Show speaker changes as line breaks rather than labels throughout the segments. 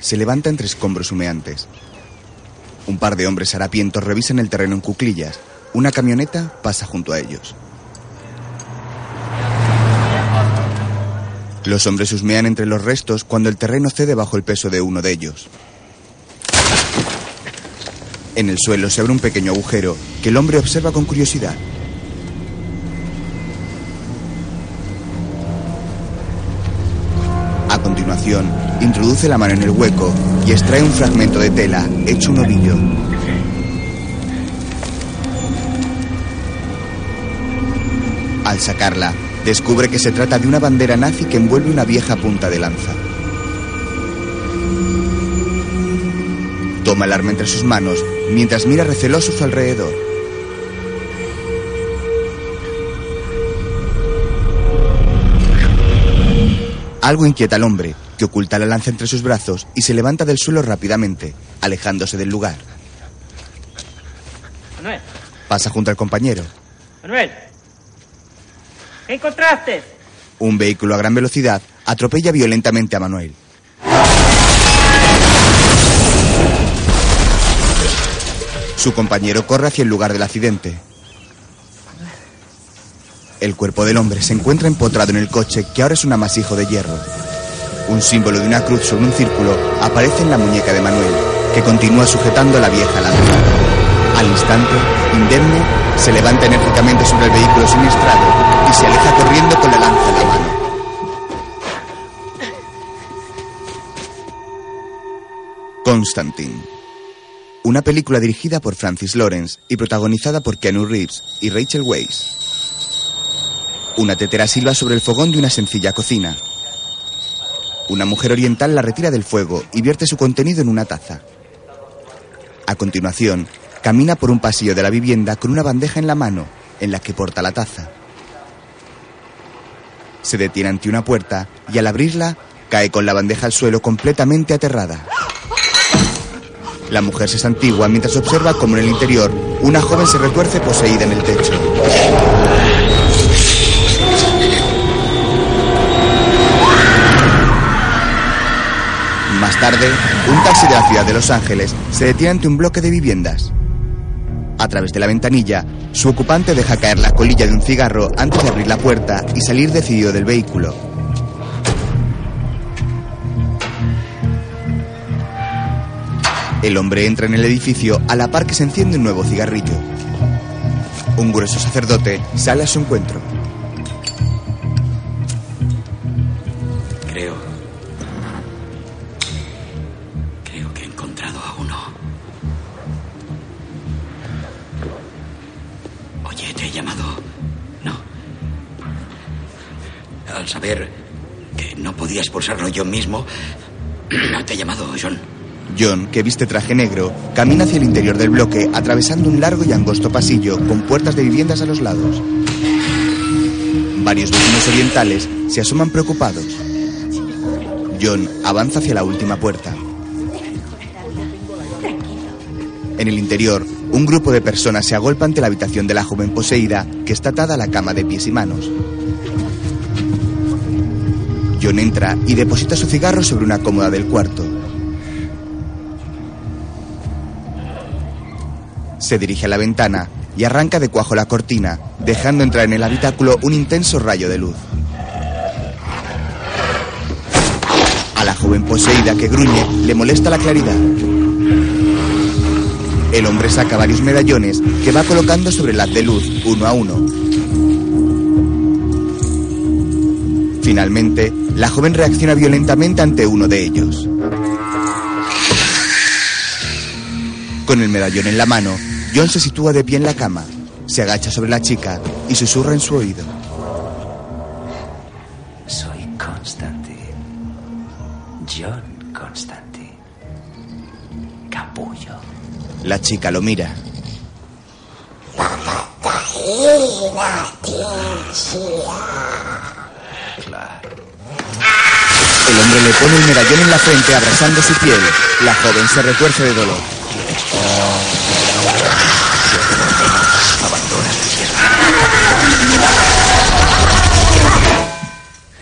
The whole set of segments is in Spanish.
se levanta entre escombros humeantes. Un par de hombres harapientos revisan el terreno en cuclillas. Una camioneta pasa junto a ellos. Los hombres husmean entre los restos cuando el terreno cede bajo el peso de uno de ellos. En el suelo se abre un pequeño agujero que el hombre observa con curiosidad. Introduce la mano en el hueco y extrae un fragmento de tela hecho un ovillo. Al sacarla, descubre que se trata de una bandera nazi que envuelve una vieja punta de lanza. Toma el arma entre sus manos mientras mira receloso su alrededor. Algo inquieta al hombre, que oculta la lanza entre sus brazos y se levanta del suelo rápidamente, alejándose del lugar.
Manuel,
Pasa junto al compañero.
Manuel. ¿Qué encontraste?
Un vehículo a gran velocidad atropella violentamente a Manuel. Su compañero corre hacia el lugar del accidente. El cuerpo del hombre se encuentra empotrado en el coche que ahora es un amasijo de hierro. Un símbolo de una cruz sobre un círculo aparece en la muñeca de Manuel, que continúa sujetando la vieja lanza. Al instante, indemne, se levanta enérgicamente sobre el vehículo siniestrado y se aleja corriendo con la lanza en la mano. Constantine. Una película dirigida por Francis Lawrence y protagonizada por Keanu Reeves y Rachel Weisz. Una tetera silba sobre el fogón de una sencilla cocina. Una mujer oriental la retira del fuego y vierte su contenido en una taza. A continuación, camina por un pasillo de la vivienda con una bandeja en la mano en la que porta la taza. Se detiene ante una puerta y al abrirla cae con la bandeja al suelo completamente aterrada. La mujer se santigua mientras observa como en el interior una joven se retuerce poseída en el techo. Tarde, un taxi de la ciudad de Los Ángeles se detiene ante un bloque de viviendas. A través de la ventanilla, su ocupante deja caer la colilla de un cigarro antes de abrir la puerta y salir decidido del vehículo. El hombre entra en el edificio a la par que se enciende un nuevo cigarrillo. Un grueso sacerdote sale a su encuentro.
Yo mismo, te he llamado, John.
John, que viste traje negro, camina hacia el interior del bloque atravesando un largo y angosto pasillo con puertas de viviendas a los lados. Varios vecinos orientales se asoman preocupados. John avanza hacia la última puerta. En el interior, un grupo de personas se agolpa ante la habitación de la joven poseída que está atada a la cama de pies y manos. John entra y deposita su cigarro sobre una cómoda del cuarto. Se dirige a la ventana y arranca de cuajo la cortina, dejando entrar en el habitáculo un intenso rayo de luz. A la joven poseída que gruñe le molesta la claridad. El hombre saca varios medallones que va colocando sobre haz de luz, uno a uno. Finalmente, la joven reacciona violentamente ante uno de ellos. Con el medallón en la mano, John se sitúa de pie en la cama, se agacha sobre la chica y susurra en su oído.
Soy Constantine. John Constantine. Capullo.
La chica lo mira. Pone el medallón en la frente abrazando su piel. La joven se retuerce de dolor.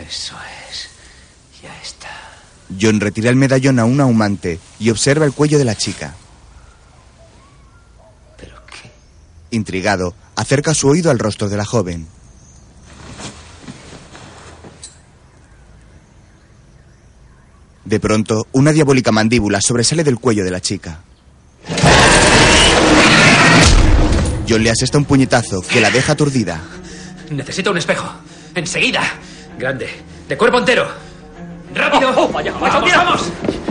Eso es. Ya está.
John retira el medallón a un ahumante y observa el cuello de la chica.
¿Pero qué?
Intrigado, acerca su oído al rostro de la joven. De pronto, una diabólica mandíbula sobresale del cuello de la chica. John le asesta un puñetazo que la deja aturdida.
Necesito un espejo. Enseguida. Grande. De cuerpo entero. ¡Rápido!
Oh, oh, vaya, vaya,
¡Vamos,
mira.
vamos!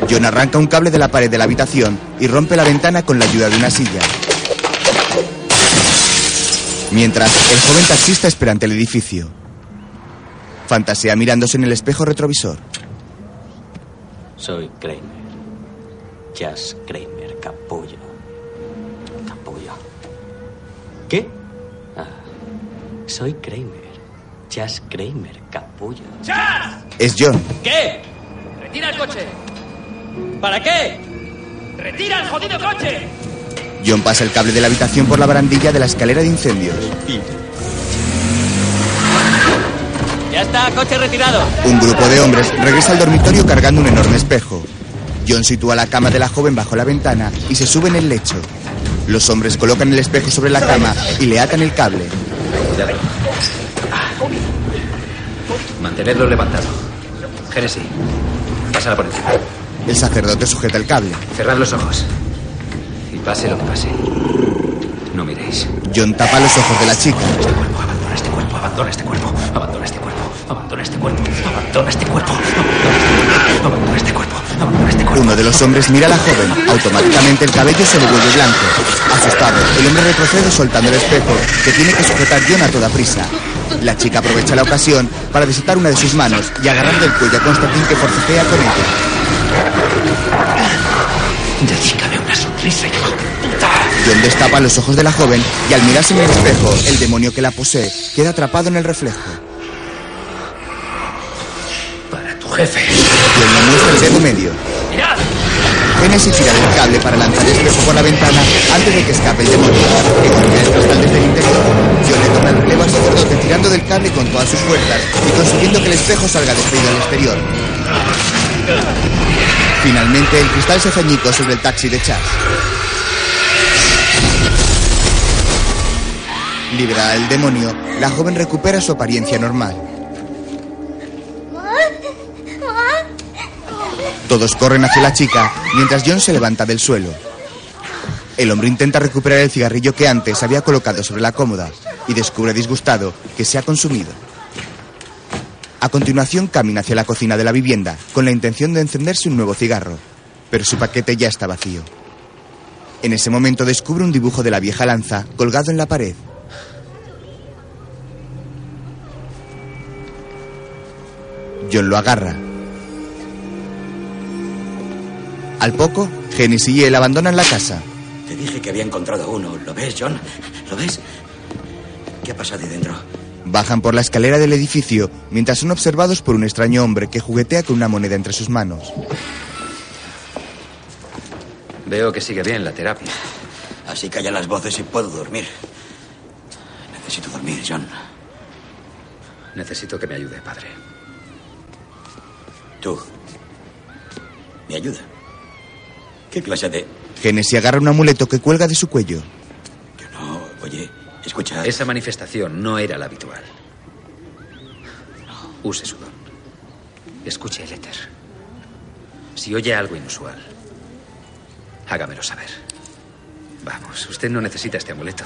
John arranca un cable de la pared de la habitación y rompe la ventana con la ayuda de una silla. Mientras, el joven taxista espera ante el edificio. Fantasea mirándose en el espejo retrovisor.
Soy Kramer. Jazz Kramer, capullo. Capullo. ¿Qué? Ah, soy Kramer. Jazz Kramer, capullo.
Es John.
¿Qué? ¡Retira el coche! ¿Para qué? ¡Retira el jodido coche!
John pasa el cable de la habitación por la barandilla de la escalera de incendios.
Ya está, coche retirado.
Un grupo de hombres regresa al dormitorio cargando un enorme espejo. John sitúa la cama de la joven bajo la ventana y se sube en el lecho. Los hombres colocan el espejo sobre la cama y le atan el cable.
Mantenedlo levantado. Genesis, pásala por encima.
El sacerdote sujeta el cable.
Cerrad los ojos. Y pase lo que pase. No miréis.
John tapa los ojos de la chica.
Abandona este cuerpo, abandona este cuerpo, abandona este cuerpo, abandona este cuerpo, abandona este cuerpo, abandona este cuerpo, abandona este cuerpo.
Uno de los hombres mira a la joven. Automáticamente el cabello se le vuelve blanco. Asustado, el hombre retrocede soltando el espejo que tiene que sujetar John a toda prisa. La chica aprovecha la ocasión para desatar una de sus manos y agarrar del cuello a Constantin que forcejea con ella.
Dedícame una sonrisa, puta.
John destapa los ojos de la joven y al mirarse en el espejo, el demonio que la posee queda atrapado en el reflejo.
Jefe.
John le muestra el dedo medio.
¡Mirad!
Genesis tira del cable para lanzar el espejo por la ventana antes de que escape el demonio, que golpea el cristal desde el interior. John le toma el relevo al sacerdote tirando del cable con todas sus fuerzas y consiguiendo que el espejo salga despedido al exterior. Finalmente, el cristal se hace añicos sobre el taxi de Chas. Liberada del demonio, la joven recupera su apariencia normal. Todos corren hacia la chica mientras John se levanta del suelo. El hombre intenta recuperar el cigarrillo que antes había colocado sobre la cómoda y descubre disgustado que se ha consumido. A continuación camina hacia la cocina de la vivienda con la intención de encenderse un nuevo cigarro, pero su paquete ya está vacío. En ese momento descubre un dibujo de la vieja lanza colgado en la pared. John lo agarra. Al poco, Genesis y él abandonan la casa.
Te dije que había encontrado uno. ¿Lo ves, John? ¿Lo ves? ¿Qué ha pasado ahí dentro?
Bajan por la escalera del edificio mientras son observados por un extraño hombre que juguetea con una moneda entre sus manos.
Veo que sigue bien la terapia.
Así callan las voces y puedo dormir. Necesito dormir, John.
Necesito que me ayude, padre.
Tú. ¿Me ayuda? ¿Qué clase de...?
Genesis agarra un amuleto que cuelga de su cuello.
Yo no... Oye, escucha...
Esa manifestación no era la habitual. Use su don. Escuche el éter. Si oye algo inusual, hágamelo saber. Vamos, usted no necesita este amuleto.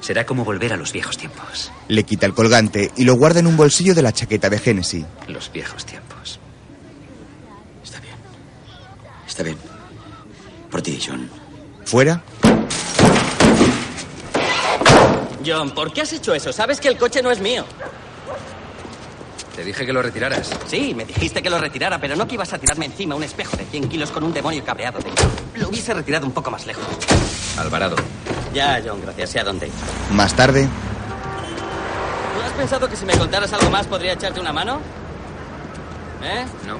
Será como volver a los viejos tiempos.
Le quita el colgante y lo guarda en un bolsillo de la chaqueta de Genesis.
Los viejos tiempos.
Está bien. Está bien. Por ti, John.
Fuera,
John, ¿por qué has hecho eso? Sabes que el coche no es mío.
Te dije que lo retiraras.
Sí, me dijiste que lo retirara, pero no que ibas a tirarme encima un espejo de 100 kilos con un demonio cabreado dentro. Lo hubiese retirado un poco más lejos.
Alvarado.
Ya, John, gracias. Sé a dónde ir.
más tarde,
¿Tú has pensado que si me contaras algo más podría echarte una mano? ¿Eh?
No.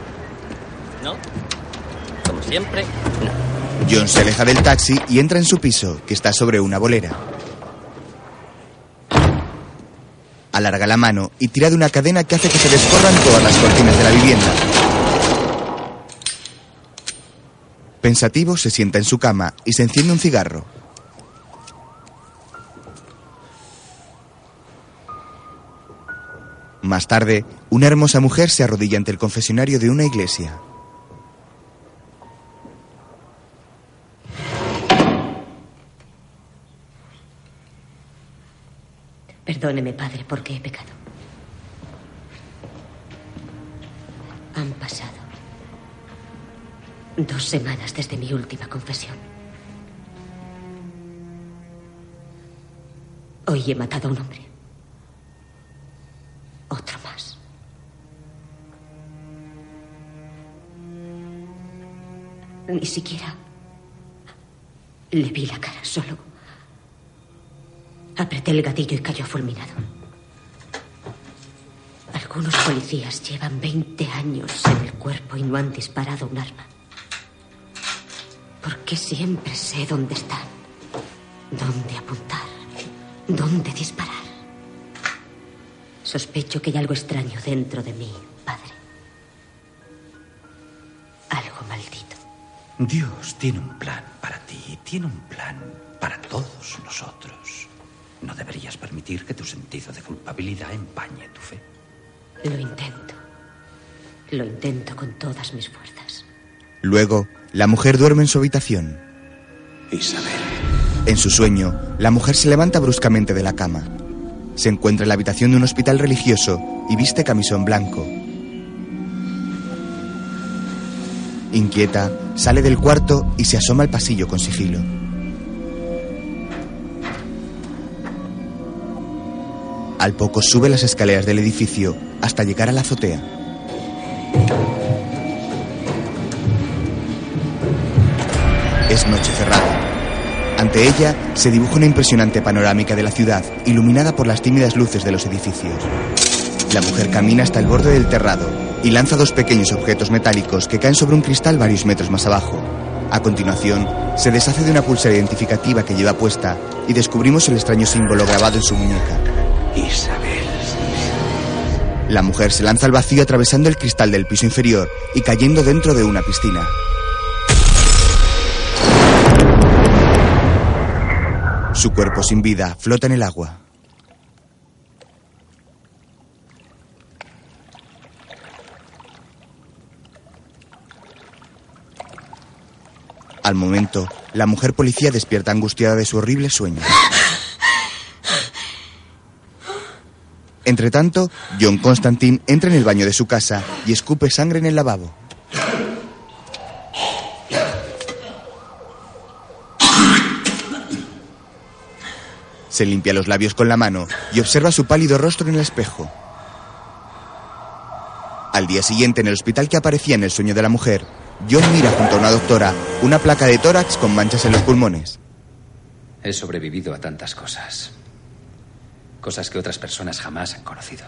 ¿No? Como siempre, no.
John se aleja del taxi y entra en su piso, que está sobre una bolera. Alarga la mano y tira de una cadena que hace que se descorran todas las cortinas de la vivienda. Pensativo, se sienta en su cama y se enciende un cigarro. Más tarde, una hermosa mujer se arrodilla ante el confesionario de una iglesia.
Perdóneme, padre, porque he pecado. Han pasado dos semanas desde mi última confesión. Hoy he matado a un hombre. Otro más. Ni siquiera le vi la cara, solo apreté el gatillo y cayó fulminado. Algunos policías llevan 20 años en el cuerpo y no han disparado un arma. Porque siempre sé dónde están, dónde apuntar, dónde disparar. Sospecho que hay algo extraño dentro de mí, padre. Algo maldito.
Dios tiene un plan para ti, tiene un plan para todos nosotros. No deberías permitir que tu sentido de culpabilidad empañe tu fe.
Lo intento. Lo intento con todas mis fuerzas.
Luego, la mujer duerme en su habitación.
Isabel.
En su sueño, la mujer se levanta bruscamente de la cama. Se encuentra en la habitación de un hospital religioso y viste camisón blanco. Inquieta, sale del cuarto y se asoma al pasillo con sigilo. Al poco sube las escaleras del edificio hasta llegar a la azotea. Es noche cerrada. Ante ella se dibuja una impresionante panorámica de la ciudad, iluminada por las tímidas luces de los edificios. La mujer camina hasta el borde del terrado y lanza dos pequeños objetos metálicos que caen sobre un cristal varios metros más abajo. A continuación, se deshace de una pulsera identificativa que lleva puesta y descubrimos el extraño símbolo grabado en su muñeca.
Isabel.
La mujer se lanza al vacío atravesando el cristal del piso inferior y cayendo dentro de una piscina. Su cuerpo sin vida flota en el agua. Al momento, la mujer policía despierta angustiada de su horrible sueño. Entre tanto, John Constantine entra en el baño de su casa y escupe sangre en el lavabo. Se limpia los labios con la mano y observa su pálido rostro en el espejo. Al día siguiente, en el hospital que aparecía en el sueño de la mujer, John mira junto a una doctora una placa de tórax con manchas en los pulmones.
He sobrevivido a tantas cosas. Cosas que otras personas jamás han conocido.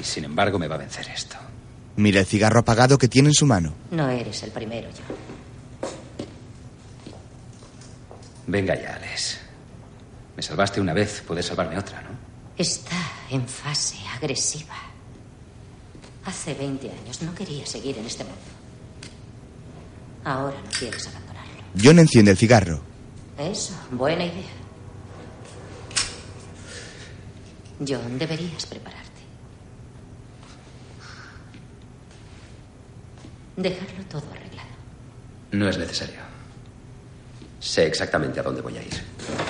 Y sin embargo me va a vencer esto.
Mira el cigarro apagado que tiene en su mano.
No eres el primero, John.
Venga ya, Alex. Me salvaste una vez, puedes salvarme otra, ¿no?
Está en fase agresiva. Hace 20 años no quería seguir en este mundo. Ahora no quieres abandonarlo.
John enciende el cigarro.
Eso, buena idea. John, deberías prepararte. Dejarlo todo arreglado.
No es necesario. Sé exactamente a dónde voy a ir.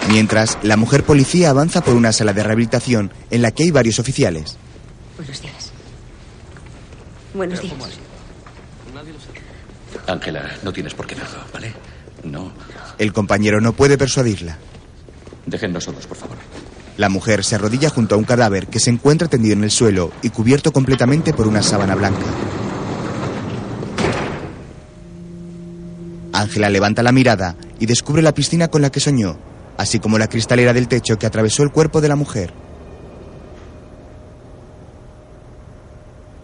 Mientras, la mujer policía avanza por una sala de rehabilitación en la que hay varios oficiales.
Buenos días. Buenos días.
Ángela, no tienes por qué verlo, ¿vale? No.
El compañero no puede persuadirla.
Déjennos solos, por favor.
La mujer se arrodilla junto a un cadáver que se encuentra tendido en el suelo y cubierto completamente por una sábana blanca. Ángela levanta la mirada y descubre la piscina con la que soñó, así como la cristalera del techo que atravesó el cuerpo de la mujer.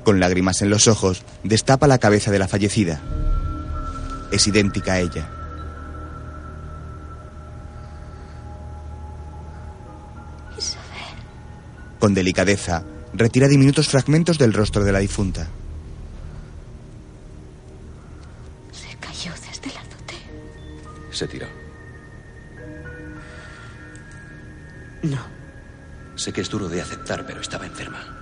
Con lágrimas en los ojos, destapa la cabeza de la fallecida. Es idéntica a ella. Con delicadeza, retira diminutos fragmentos del rostro de la difunta.
Se cayó.
desde la azotea.
Se tiró.
No.
Sé que es duro de aceptar, pero estaba enferma.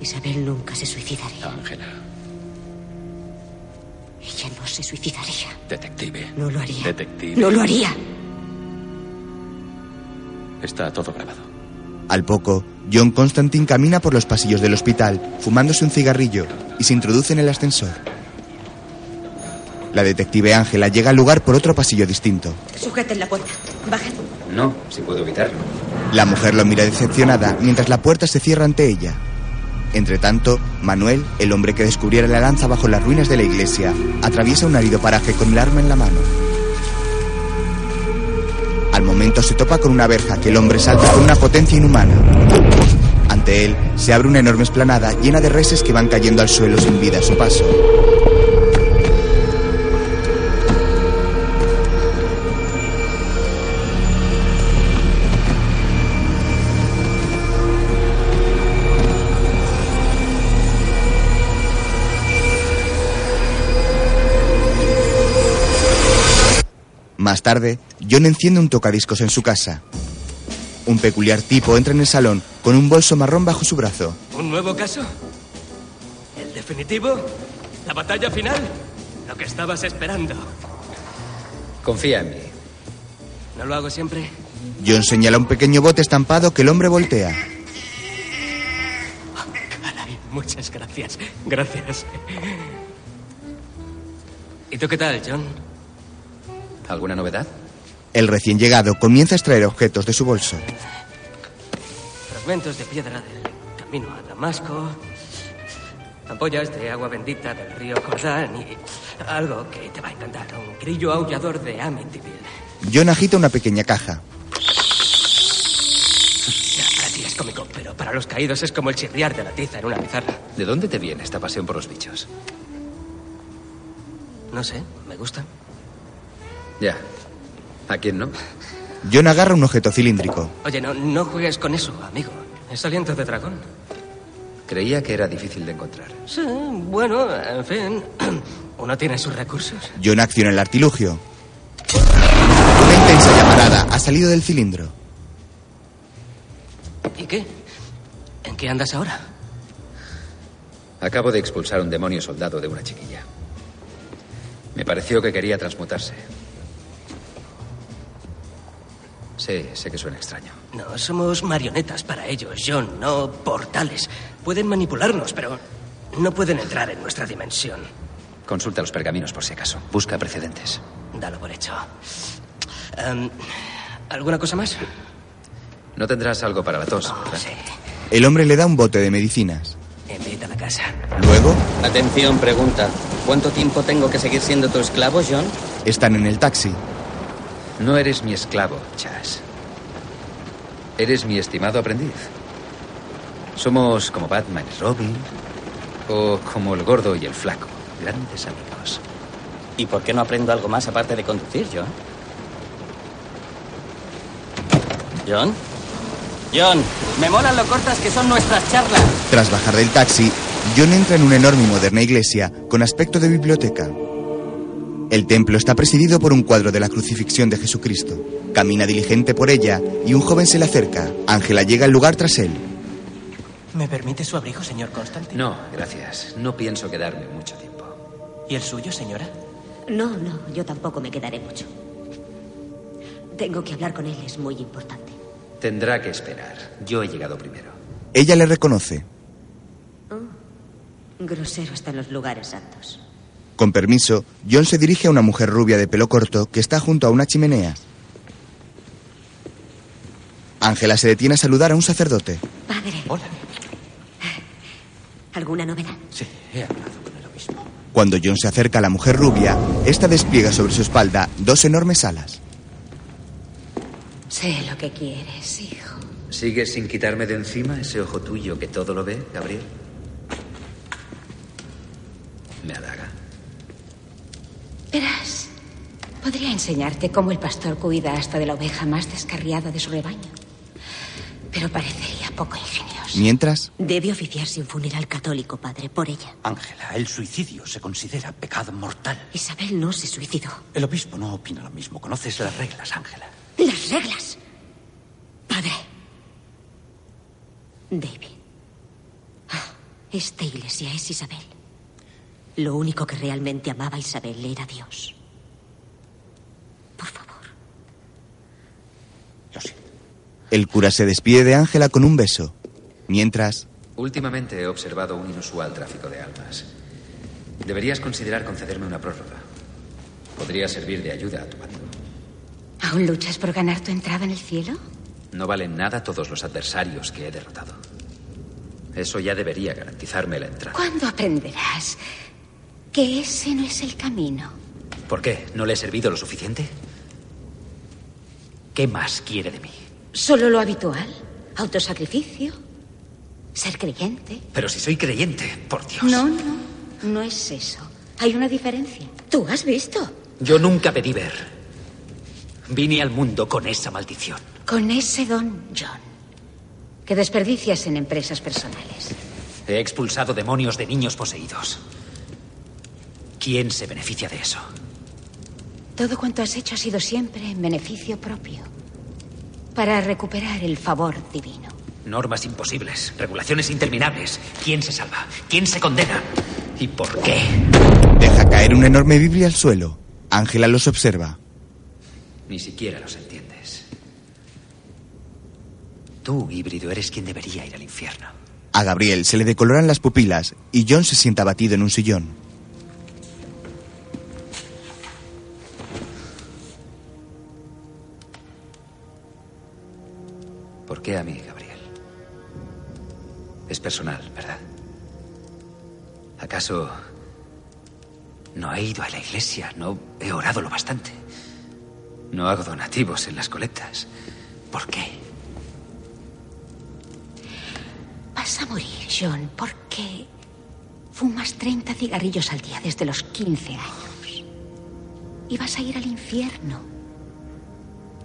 Isabel nunca se suicidaría.
Ángela,
Ella no se suicidaría.
detective.
No lo haría.
Detective.
No lo haría.
Está todo grabado.
Al poco, John Constantine camina por los pasillos del hospital, fumándose un cigarrillo, y se introduce en el ascensor. La detective Ángela llega al lugar por otro pasillo distinto.
Sujeten la puerta. Bajen.
No, si puedo evitarlo.
La mujer lo mira decepcionada mientras la puerta se cierra ante ella. Entre tanto, Manuel, el hombre que descubriera la lanza bajo las ruinas de la iglesia, atraviesa un árido paraje con el arma en la mano. Al momento se topa con una verja que el hombre salta con una potencia inhumana. Ante él se abre una enorme esplanada llena de reses que van cayendo al suelo sin vida a su paso. Más tarde, John enciende un tocadiscos en su casa. Un peculiar tipo entra en el salón con un bolso marrón bajo su brazo.
¿Un nuevo caso? ¿El definitivo? ¿La batalla final? Lo que estabas esperando.
Confía en mí.
¿No lo hago siempre?
John señala un pequeño bote estampado que el hombre voltea.
Caray, muchas gracias. Gracias. ¿Y tú qué tal, John?
¿Alguna novedad?
El recién llegado comienza a extraer objetos de su bolso.
Fragmentos de piedra del camino a Damasco. Ampollas de agua bendita del río Jordán y algo que te va a encantar. Un grillo aullador de Amityville.
John agita una pequeña caja.
Es cómico, pero para los caídos es como el chirriar de la tiza en una pizarra.
¿De dónde te viene esta pasión por los bichos?
No sé, me gusta.
Ya. ¿A quién no?
John agarra un objeto cilíndrico.
Oye, no, no juegues con eso, amigo. Es aliento de dragón.
Creía que era difícil de encontrar.
Sí, bueno, en fin. Uno tiene sus recursos.
John acciona el artilugio. Una intensa llamarada ha salido del cilindro.
¿Y qué? ¿En qué andas ahora?
Acabo de expulsar un demonio soldado de una chiquilla. Me pareció que quería transmutarse. Sí, sé que suena extraño.
No, somos marionetas para ellos, John, no portales. Pueden manipularnos, pero no pueden entrar en nuestra dimensión.
Consulta los pergaminos por si acaso. Busca precedentes.
Dalo por hecho. Em, ¿Alguna cosa más?
No tendrás algo para la tos.
Sí.
El hombre le da un bote de medicinas.
Invita a la casa.
Luego,
Atención, pregunta. ¿Cuánto tiempo tengo que seguir siendo tu esclavo, John?
están en el taxi.
No eres mi esclavo, Chas. Eres mi estimado aprendiz. Somos como Batman y Robin, o como el gordo y el flaco, grandes amigos.
¿Y por qué no aprendo algo más aparte de conducir, John? ¿John? John, me molan lo cortas que son nuestras charlas.
Tras bajar del taxi, John entra en una enorme y moderna iglesia con aspecto de biblioteca. El templo está presidido por un cuadro de la crucifixión de Jesucristo. Camina diligente por ella y un joven se le acerca. Ángela llega al lugar tras él.
¿Me permite su abrigo, señor Constantine?
No, gracias. No pienso quedarme mucho tiempo.
¿Y el suyo, señora?
No, no, yo tampoco me quedaré mucho. Tengo que hablar con él, es muy importante.
Tendrá que esperar. Yo he llegado primero.
Ella le reconoce.
Grosero está en los lugares santos.
Con permiso, John se dirige a una mujer rubia de pelo corto que está junto a una chimenea. Ángela se detiene a saludar a un sacerdote.
Padre,
Hola.
¿alguna novedad?
Sí, he hablado con el obispo.
Cuando John se acerca a la mujer rubia, esta despliega sobre su espalda dos enormes alas.
Sé lo que quieres, hijo.
¿Sigues sin quitarme de encima ese ojo tuyo que todo lo ve, Gabriel? Me halaga.
Verás,
Podría enseñarte cómo el pastor cuida hasta de la oveja más descarriada de su rebaño. Pero parecería poco ingenioso.
Mientras,
Debe oficiarse un funeral católico, padre, por ella.
Ángela, el suicidio se considera pecado mortal.
Isabel no se suicidó.
El obispo no opina lo mismo. Conoces las reglas, Ángela.
Las reglas. Padre. David. Ah, esta iglesia es Isabel. Lo único que realmente amaba a Isabel era Dios. Por favor.
el cura se despide de Ángela con un beso. Mientras,
Últimamente he observado un inusual tráfico de almas. Deberías considerar concederme una prórroga. Podría servir de ayuda a tu bando.
¿Aún luchas por ganar tu entrada en el cielo?
No valen nada todos los adversarios que he derrotado. Eso ya debería garantizarme la entrada.
¿Cuándo aprenderás que ese no es el camino?
¿Por qué? ¿No le he servido lo suficiente? ¿Qué más quiere de mí?
Solo lo habitual. Autosacrificio. Ser creyente.
Pero si soy creyente, por Dios.
No, no. No es eso. Hay una diferencia. Tú has visto.
Yo nunca pedí ver. Vine al mundo con esa maldición.
Con ese don, John. Que desperdicias en empresas personales.
He expulsado demonios de niños poseídos. ¿Quién se beneficia de eso?
Todo cuanto has hecho ha sido siempre en beneficio propio. Para recuperar el favor divino.
Normas imposibles, regulaciones interminables. ¿Quién se salva? ¿Quién se condena? ¿Y por qué?
deja caer una enorme Biblia al suelo. Ángela los observa.
Ni siquiera los entiendes. Tú, híbrido, eres quien debería ir al infierno.
A Gabriel se le decoloran las pupilas y John se sienta abatido en un sillón.
Qué a mí, Gabriel? Es personal, ¿verdad? ¿Acaso no he ido a la iglesia? ¿No he orado lo bastante? ¿No hago donativos en las colectas? ¿Por qué?
Vas a morir, John, porque fumas 30 cigarrillos al día desde los 15 años. Y vas a ir al infierno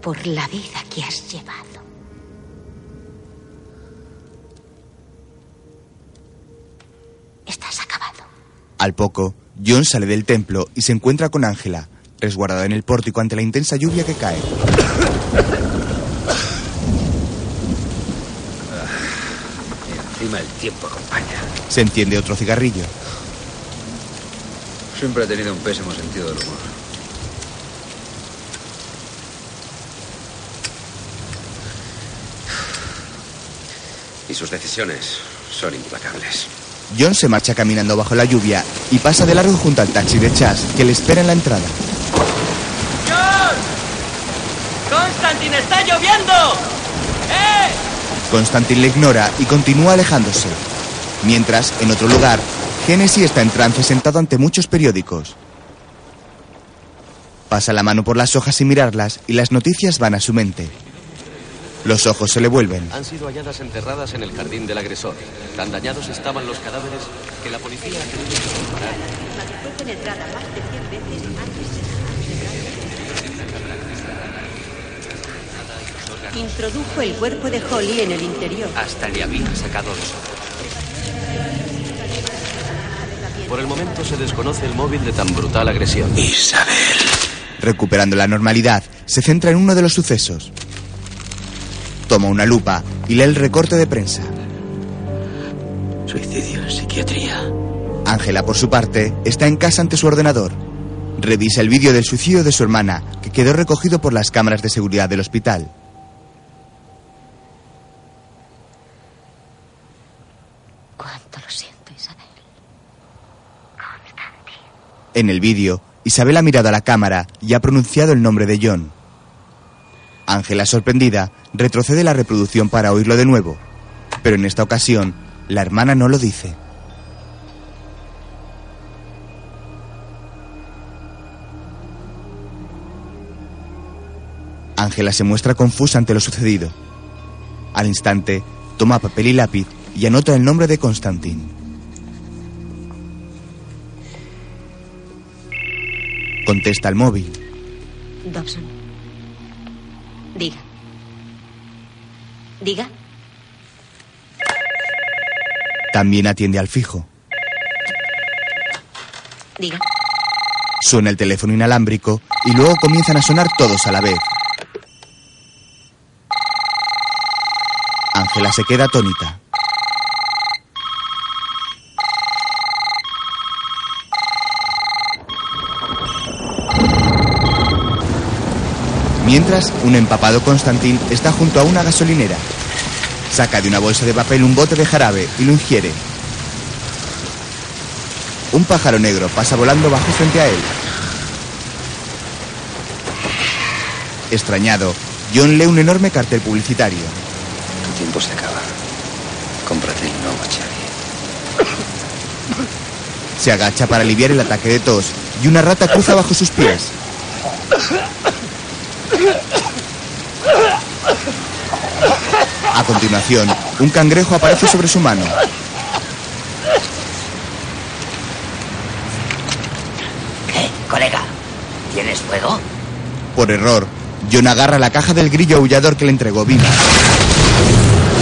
por la vida que has llevado. Estás acabado.
Al poco, John sale del templo y se encuentra con Ángela, resguardada en el pórtico ante la intensa lluvia que cae.
Encima el tiempo acompaña.
Se enciende otro cigarrillo.
Siempre he tenido un pésimo sentido del humor.
Y sus decisiones son implacables.
John se marcha caminando bajo la lluvia y pasa de largo junto al taxi de Chas que le espera en la entrada.
¡John! ¡Constantin, está lloviendo! ¡Eh!
Constantin le ignora y continúa alejándose. Mientras, en otro lugar, Genesis está en trance sentado ante muchos periódicos. Pasa la mano por las hojas sin mirarlas y las noticias van a su mente. Los ojos se le vuelven.
Han sido halladas enterradas en el jardín del agresor. Tan dañados estaban los cadáveres que la policía ha tenido que separar.
Fue penetrada más de 100 veces antes de Introdujo el cuerpo de Holly en el interior.
Hasta le habían sacado los ojos. Por el momento se desconoce el móvil de tan brutal agresión.
Isabel. Recuperando la normalidad, se centra en uno de los sucesos. Toma una lupa y lee el recorte de prensa.
Suicidio en psiquiatría.
Ángela, por su parte, está en casa ante su ordenador. Revisa el vídeo del suicidio de su hermana, que quedó recogido por las cámaras de seguridad del hospital.
Cuánto lo siento, Isabel.
En el vídeo, Isabel ha mirado a la cámara y ha pronunciado el nombre de John. Ángela, sorprendida, retrocede la reproducción para oírlo de nuevo. Pero en esta ocasión, la hermana no lo dice. Ángela se muestra confusa ante lo sucedido. Al instante, toma papel y lápiz y anota el nombre de Constantin. Contesta el móvil.
Dobson. Diga. Diga.
También atiende al fijo.
Diga.
Suena el teléfono inalámbrico y luego comienzan a sonar todos a la vez. Ángela se queda atónita. Mientras, un empapado Constantín está junto a una gasolinera. Saca de una bolsa de papel un bote de jarabe y lo ingiere. Un pájaro negro pasa volando bajo frente a él. Extrañado, John lee un enorme cartel publicitario.
Tu tiempo se acaba. Cómprate el nuevo Chevy.
Se agacha para aliviar el ataque de tos y una rata cruza bajo sus pies. Continuación, un cangrejo aparece sobre su mano.
¿Qué, colega? ¿Tienes fuego?
Por error, John agarra la caja del grillo aullador que le entregó viva.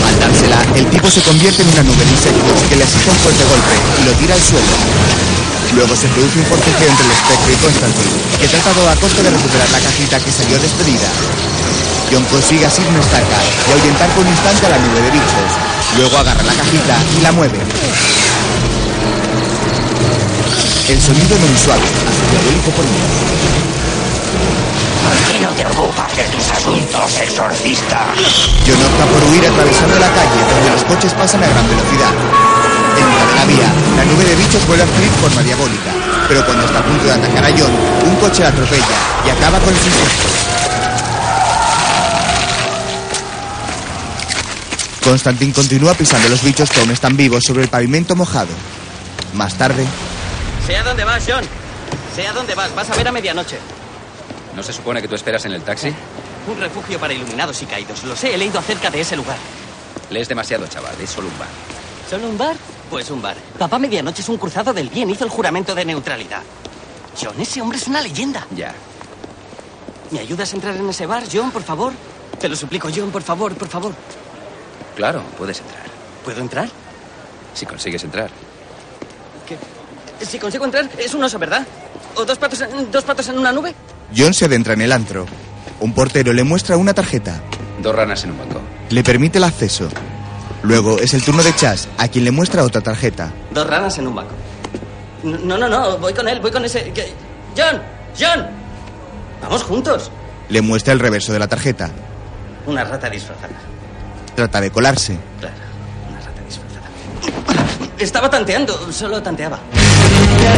Al dársela, el tipo se convierte en una nube de insectos que le asesta un fuerte golpe y lo tira al suelo. Luego se produce un forcejeo entre el espectro y Constantine, que trata a costa de recuperar la cajita que salió despedida. John consigue así una estaca y ahuyentar por un instante a la nube de bichos. Luego agarra la cajita y la mueve. El sonido no es suave, hace diabólico por mí.
¿Por qué no te ocupas de tus asuntos, exorcista?
John opta por huir atravesando la calle donde los coches pasan a gran velocidad. En mitad de la vía, la nube de bichos vuelve a fluir de forma diabólica, pero cuando está a punto de atacar a John, un coche la atropella y acaba con los insectos. Constantin continúa pisando los bichos que aún están vivos sobre el pavimento mojado. Más tarde,
Sé a dónde vas, John. Sé a dónde vas. Vas a ver a medianoche.
¿No se supone que tú esperas en el taxi?
Un refugio para iluminados y caídos. Lo sé, he leído acerca de ese lugar.
Lees demasiado, chaval. Es solo un bar.
¿Solo un bar? Pues un bar. Papá Medianoche es un cruzado del bien. Hizo el juramento de neutralidad. John, ese hombre es una leyenda.
Ya.
¿Me ayudas a entrar en ese bar, John, por favor? Te lo suplico, John, por favor, por favor.
Claro, puedes entrar.
¿Puedo entrar?
Si consigues entrar.
¿Qué? Si consigo entrar, es un oso, ¿verdad? ¿O dos patos en, dos patos en una nube?
John se adentra en el antro. Un portero le muestra una tarjeta.
Dos ranas en un banco.
Le permite el acceso. Luego es el turno de Chas, a quien le muestra otra tarjeta.
Dos ranas en un banco. No, no, no, voy con él, voy con ese... ¡John! ¡John! Vamos juntos.
Le muestra el reverso de la tarjeta.
Una rata disfrazada.
Trata de colarse.
Claro, una rata disfrazada. Estaba tanteando, solo tanteaba.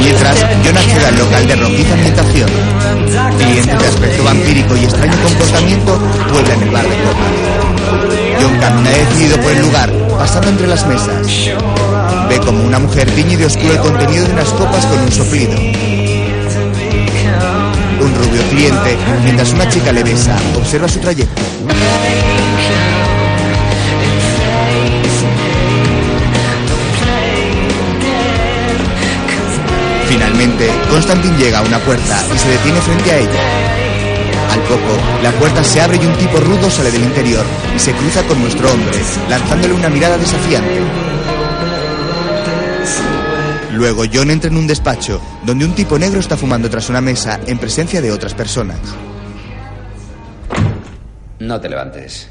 Mientras, John accede al local de rojiza ambientación. Clientes de aspecto vampírico y extraño comportamiento pueblan el bar de copas. John camina decidido por el lugar, pasando entre las mesas. Ve como una mujer tiñe de oscuro el contenido de unas copas con un soplido. Un rubio cliente, mientras una chica le besa, observa su trayecto. Finalmente, Constantin llega a una puerta y se detiene frente a ella. Al poco, la puerta se abre y un tipo rudo sale del interior y se cruza con nuestro hombre, lanzándole una mirada desafiante. Luego John entra en un despacho, donde un tipo negro está fumando tras una mesa en presencia de otras personas.
No te levantes.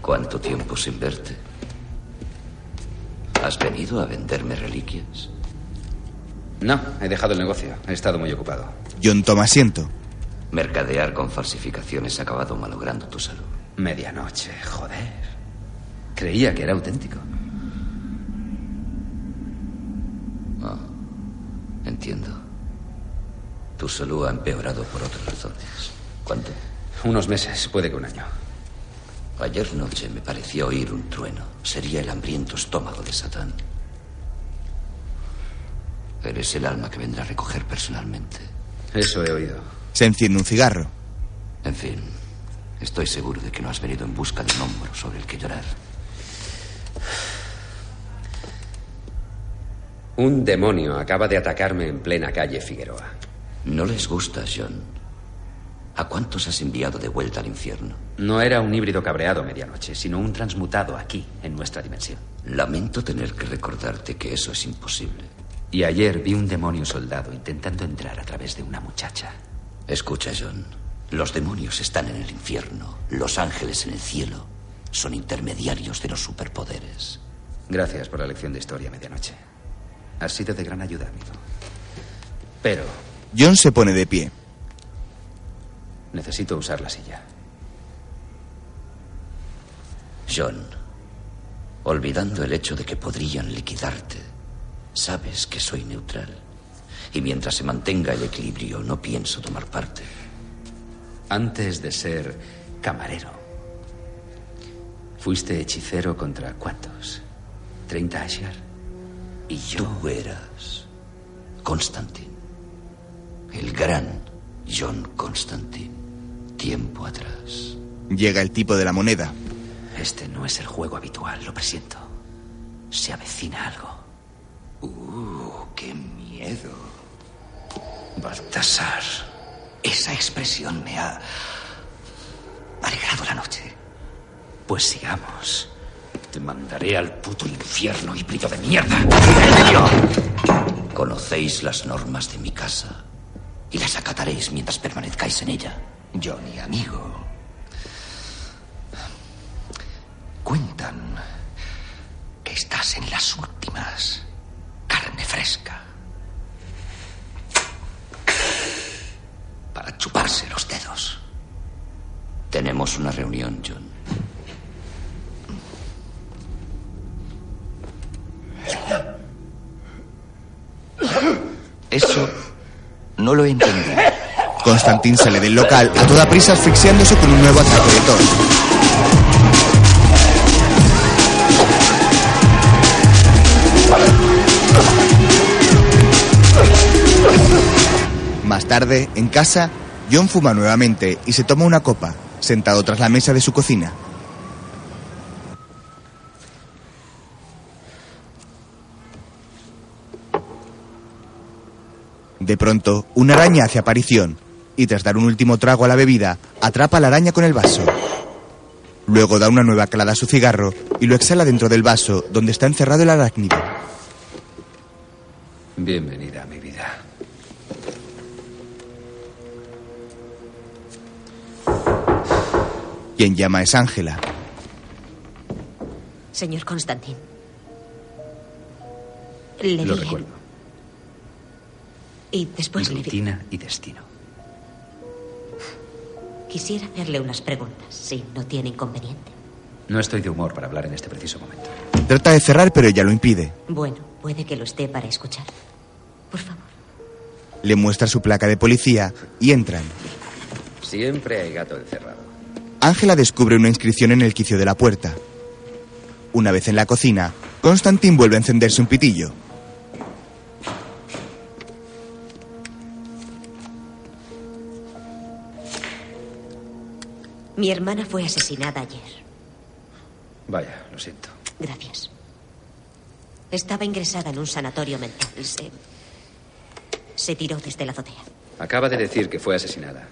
¿Cuánto tiempo sin verte? ¿Has venido a venderme reliquias?
No, he dejado el negocio. He estado muy ocupado.
John toma asiento.
Mercadear con falsificaciones ha acabado malogrando tu salud.
Medianoche, joder. Creía que era auténtico.
Ah, entiendo. Tu salud ha empeorado por otras razones. ¿Cuánto?
Unos meses, puede que un año.
Ayer noche me pareció oír un trueno. Sería el hambriento estómago de Satán. Eres el alma que vendrá a recoger personalmente.
Eso he oído.
Se enciende un cigarro.
En fin, estoy seguro de que no has venido en busca de un hombro sobre el que llorar.
Un demonio acaba de atacarme en plena calle Figueroa.
No les gusta, John. ¿A cuántos has enviado de vuelta al infierno?
No era un híbrido cabreado medianoche, sino un transmutado aquí, en nuestra dimensión.
Lamento tener que recordarte que eso es imposible.
Y ayer vi un demonio soldado intentando entrar a través de una muchacha.
Escucha, John. Los demonios están en el infierno. Los ángeles en el cielo. Son intermediarios de los superpoderes.
Gracias por la lección de historia a medianoche. Has sido de gran ayuda, amigo. Pero
John se pone de pie.
necesito usar la silla.
John, olvidando el hecho de que podrían liquidarte, sabes que soy neutral. Y mientras se mantenga el equilibrio, no pienso tomar parte.
Antes de ser camarero, fuiste hechicero contra cuántos? ¿30 Asher?
Y yo Tú eras Constantine. El gran John Constantine. Tiempo atrás.
Llega el tipo de la moneda.
Este no es el juego habitual, lo presiento. Se avecina algo.
Uh, qué miedo.
Baltasar.
Esa expresión me ha alegrado la noche.
Pues sigamos. Te mandaré al puto infierno, híbrido de mierda.
Conocéis las normas de mi casa y las acataréis mientras permanezcáis en ella.
Johnny, amigo. Cuentan que estás en las últimas. Carne fresca. Para chuparse los dedos.
Tenemos una reunión, John.
Eso no lo entendí.
Constantín sale del local a toda prisa asfixiándose con un nuevo ataque de tos. Tarde, en casa, John fuma nuevamente y se toma una copa, sentado tras la mesa de su cocina. De pronto, una araña hace aparición y tras dar un último trago a la bebida, atrapa a la araña con el vaso. Luego da una nueva calada a su cigarro y lo exhala dentro del vaso donde está encerrado el arácnido.
Bienvenida a mi vida.
Quien llama es Ángela.
Señor Constantín. Le
Lo recuerdo.
Y después le vi.
Rutina y destino.
Quisiera hacerle unas preguntas, si no tiene inconveniente.
No estoy de humor para hablar en este preciso momento.
Trata de cerrar pero ella lo impide.
Bueno, puede que lo esté para escuchar. Por favor.
Le muestra su placa de policía y entran.
Siempre hay gato encerrado.
Ángela descubre una inscripción en el quicio de la puerta. Una vez en la cocina, Constantín vuelve a encenderse un pitillo.
Mi hermana fue asesinada ayer.
Vaya, lo siento.
Gracias. Estaba ingresada en un sanatorio mental. Se. Se tiró desde la azotea.
Acaba de decir que fue asesinada.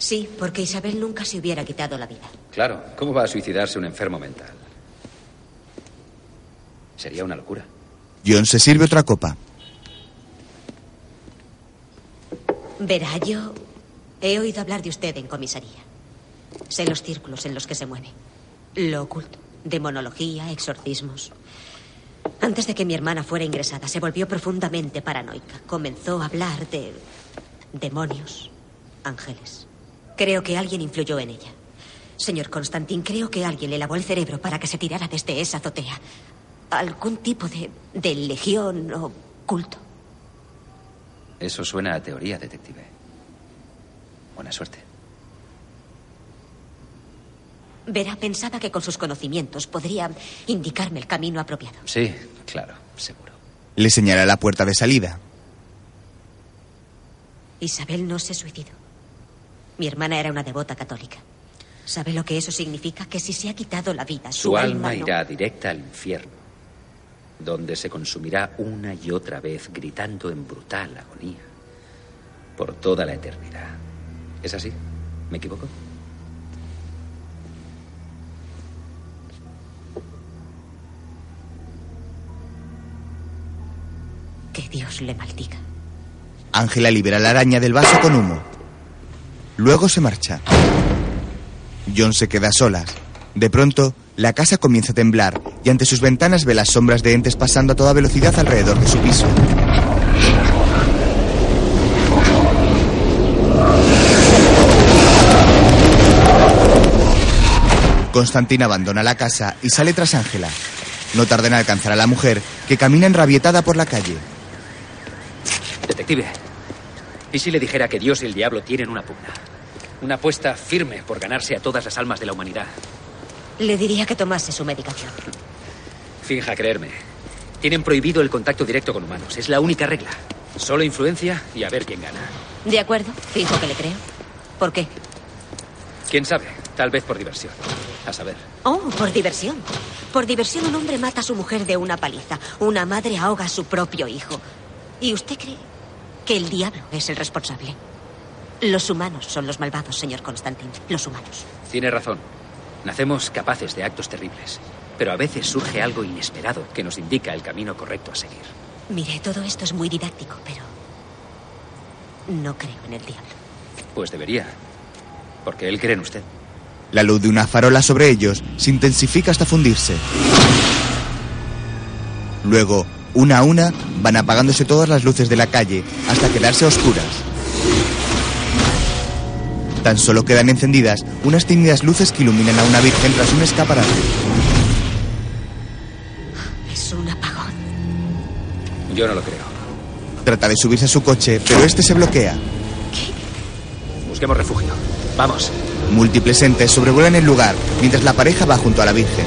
Sí, porque Isabel nunca se hubiera quitado la vida.
Claro, ¿cómo va a suicidarse un enfermo mental? Sería una locura.
John se sirve otra copa.
Verá, yo he oído hablar de usted en comisaría. Sé los círculos en los que se mueve. Lo oculto. Demonología, exorcismos. Antes de que mi hermana fuera ingresada, se volvió profundamente paranoica. Comenzó a hablar de demonios, ángeles. Creo que alguien influyó en ella. Señor Constantín, creo que alguien le lavó el cerebro para que se tirara desde esa azotea. Algún tipo de, de legión o culto.
Eso suena a teoría, detective. Buena suerte.
Verá, pensaba que con sus conocimientos podría indicarme el camino apropiado.
Sí, claro, seguro.
Le señala la puerta de salida.
Isabel no se suicidó. Mi hermana era una devota católica. ¿Sabe lo que eso significa? Que si se ha quitado la vida, su,
Su alma
no-
irá directa al infierno, donde se consumirá una y otra vez gritando en brutal agonía por toda la eternidad. ¿Es así? ¿Me equivoco?
Que Dios le maldiga.
Ángela libera la araña del vaso con humo. Luego se marcha. John se queda a solas. De pronto, la casa comienza a temblar y ante sus ventanas ve las sombras de entes pasando a toda velocidad alrededor de su piso. Constantina abandona la casa y sale tras Ángela. No tarda en alcanzar a la mujer, que camina enrabietada por la calle.
Detective, ¿y si le dijera que Dios y el diablo tienen una pugna? Una apuesta firme por ganarse a todas las almas de la humanidad.
Le diría que tomase su medicación.
Finja creerme. Tienen prohibido el contacto directo con humanos. Es la única regla. Solo influencia y a ver quién gana.
De acuerdo, fijo que le creo. ¿Por qué?
¿Quién sabe? Tal vez por diversión. A saber.
Oh, por diversión. Por diversión un hombre mata a su mujer de una paliza. Una madre ahoga a su propio hijo. ¿Y usted cree que el diablo es el responsable? Los humanos son los malvados, señor Constantin. Los humanos.
Tiene razón. Nacemos capaces de actos terribles. Pero a veces surge algo inesperado que nos indica el camino correcto a seguir.
Mire, todo esto es muy didáctico, pero no creo en el diablo.
Pues debería. Porque él cree en usted.
La luz de una farola sobre ellos se intensifica hasta fundirse. Luego, una a una, van apagándose todas las luces de la calle hasta quedarse a oscuras. Tan solo quedan encendidas unas tímidas luces que iluminan a una virgen tras un escaparate.
Es un apagón.
Yo no lo creo.
Trata de subirse a su coche, pero este se bloquea.
Busquemos refugio. Vamos.
Múltiples entes sobrevuelan el lugar mientras la pareja va junto a la Virgen.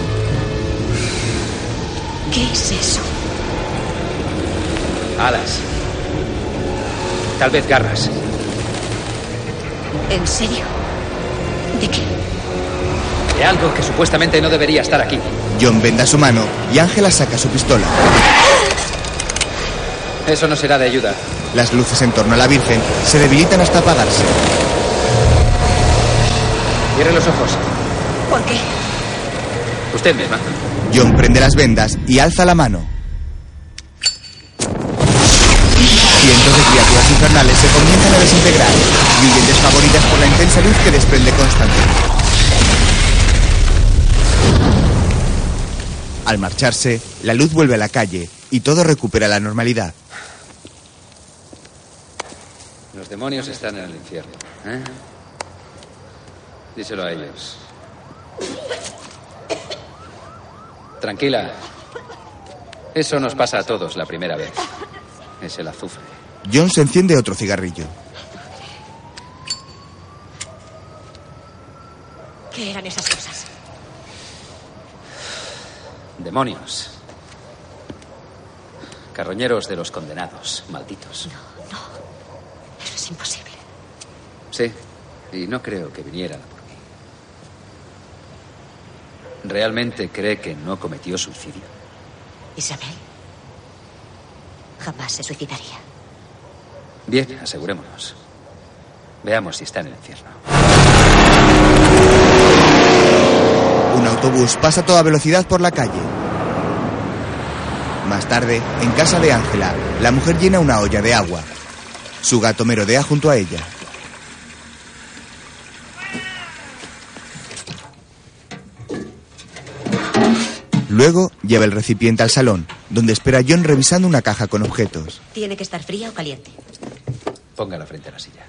¿Qué es eso?
Alas. Tal vez garras.
¿En serio? ¿De qué?
De algo que supuestamente no debería estar aquí.
John venda su mano y Ángela saca su pistola.
Eso no será de ayuda.
Las luces en torno a la Virgen se debilitan hasta apagarse.
Cierre los ojos.
¿Por qué?
Usted misma.
John prende las vendas y alza la mano. Cientos de criaturas infernales se comienzan a desintegrar huyen desfavoridas por la intensa luz que desprende Constantine. Al marcharse, la luz vuelve a la calle y todo recupera la normalidad.
Los demonios están en el infierno. ¿eh? Díselo a ellos. Tranquila. Eso nos pasa a todos la primera vez. Es el azufre.
John se enciende otro cigarrillo.
¿Qué eran esas cosas?
Demonios. Carroñeros de los condenados, malditos.
Eso es imposible.
Sí, y no creo que vinieran a por mí. ¿Realmente cree que no cometió suicidio?
Isabel jamás se suicidaría.
Bien, asegurémonos. Veamos si está en el infierno.
Autobús pasa a toda velocidad por la calle. Más tarde, en casa de Ángela, la mujer llena una olla de agua. Su gato merodea junto a ella. Luego lleva el recipiente al salón, donde espera John revisando una caja con objetos.
¿Tiene que estar fría o caliente?
Póngala frente a la silla.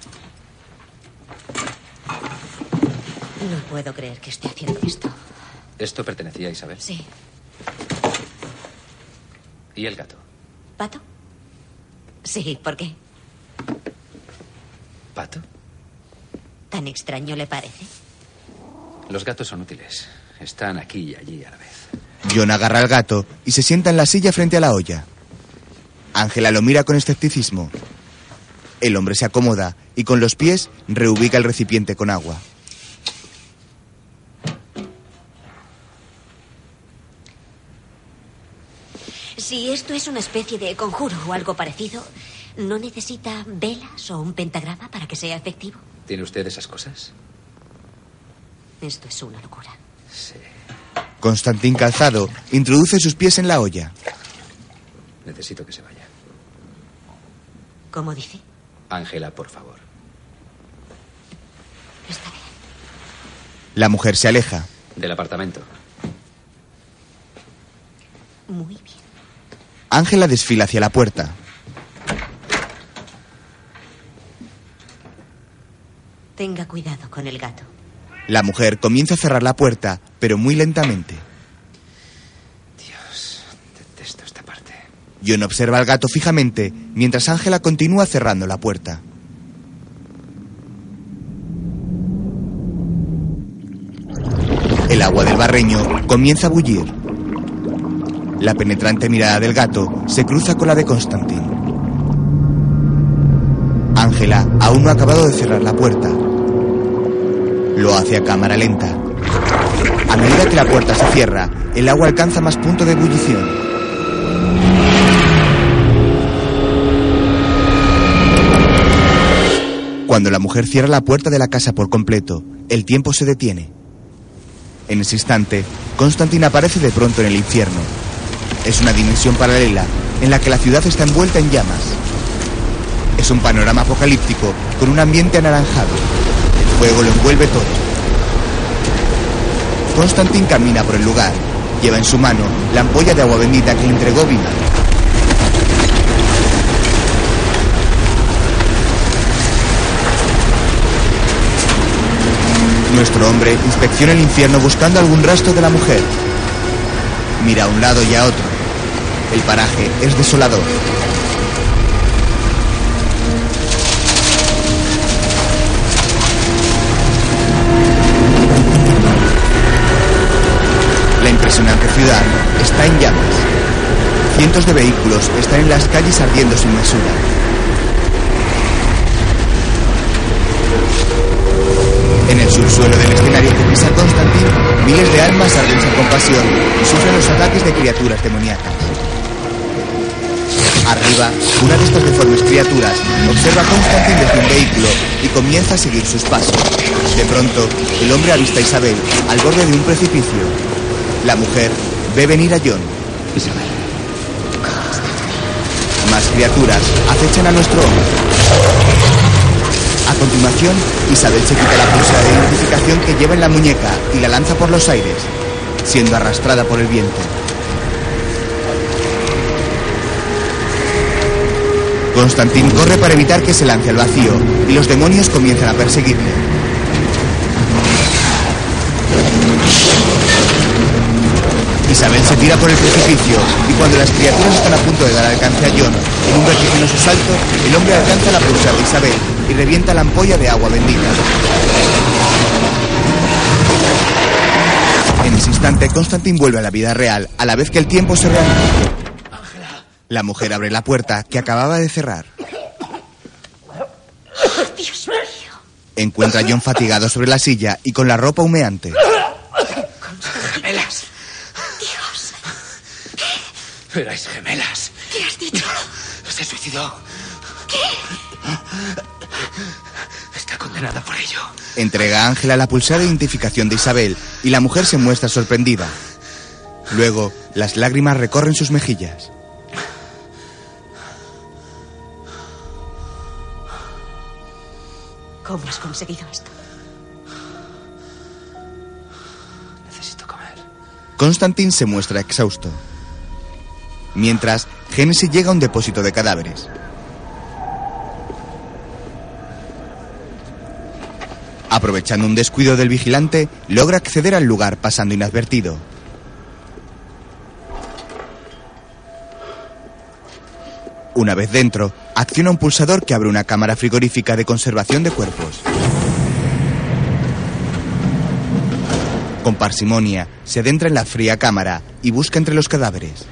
No puedo creer que esté haciendo esto.
¿Esto pertenecía a Isabel?
Sí.
¿Y el gato?
¿Pato? Sí, ¿por qué?
¿Pato?
¿Tan extraño le parece?
Los gatos son útiles. Están aquí y allí a la vez.
John agarra al gato y se sienta en la silla frente a la olla. Ángela lo mira con escepticismo. El hombre se acomoda y con los pies reubica el recipiente con agua.
Si esto es una especie de conjuro o algo parecido, ¿no necesita velas o un pentagrama para que sea efectivo?
¿Tiene usted esas cosas?
Esto es una locura.
Sí.
Constantín Calzado introduce sus pies en la olla.
Necesito que se vaya.
¿Cómo dice?
Ángela, por favor.
Está bien.
La mujer se aleja.
Del apartamento.
Muy bien.
Ángela desfila hacia la puerta.
Tenga cuidado con el gato.
La mujer comienza a cerrar la puerta, pero muy lentamente.
Dios, detesto esta parte.
John observa al gato fijamente mientras Ángela continúa cerrando la puerta. El agua del barreño comienza a bullir. La penetrante mirada del gato se cruza con la de Constantin. Ángela aún no ha acabado de cerrar la puerta. Lo hace a cámara lenta. A medida que la puerta se cierra, el agua alcanza más punto de ebullición. Cuando la mujer cierra la puerta de la casa por completo, el tiempo se detiene. En ese instante, Constantin aparece de pronto en el infierno. Es una dimensión paralela en la que la ciudad está envuelta en llamas. Es un panorama apocalíptico con un ambiente anaranjado. El fuego lo envuelve todo. Constantin camina por el lugar. Lleva en su mano la ampolla de agua bendita que le entregó Vima. Nuestro hombre inspecciona el infierno buscando algún rastro de la mujer. Mira a un lado y a otro. El paraje es desolador. La impresionante ciudad está en llamas. Cientos de vehículos están en las calles ardiendo sin mesura. En el subsuelo del escenario que pisa Constantin, miles de almas arden sin compasión y sufren los ataques de criaturas demoníacas. Arriba, una de estas deformes criaturas observa a Constantin desde un vehículo y comienza a seguir sus pasos. De pronto, el hombre avista a Isabel al borde de un precipicio. La mujer ve venir a John.
Isabel.
Más criaturas acechan a nuestro hombre. A continuación, Isabel se quita la pulsera de identificación que lleva en la muñeca y la lanza por los aires, siendo arrastrada por el viento. Constantín corre para evitar que se lance al vacío y los demonios comienzan a perseguirle. Isabel se tira por el precipicio y cuando las criaturas están a punto de dar alcance a John, en un vertiginoso salto, el hombre alcanza la pulsera de Isabel y revienta la ampolla de agua bendita. En ese instante, Constantin vuelve a la vida real, a la vez que el tiempo se reanuda. La mujer abre la puerta que acababa de cerrar.
Dios mío.
Encuentra a John fatigado sobre la silla y con la ropa humeante.
Gemelas.
Dios.
Erais gemelas.
¿Qué has dicho?
Se suicidó.
¿Qué?
Está condenada por ello.
Entrega a Ángela la pulsera de identificación de Isabel y la mujer se muestra sorprendida. Luego, las lágrimas recorren sus mejillas.
¿Cómo has conseguido esto?
Necesito comer.
Constantin se muestra exhausto. Mientras, Genesis llega a un depósito de cadáveres. Aprovechando un descuido del vigilante, logra acceder al lugar pasando inadvertido. Una vez dentro, acciona un pulsador que abre una cámara frigorífica de conservación de cuerpos. Con parsimonia, se adentra en la fría cámara y busca entre los cadáveres.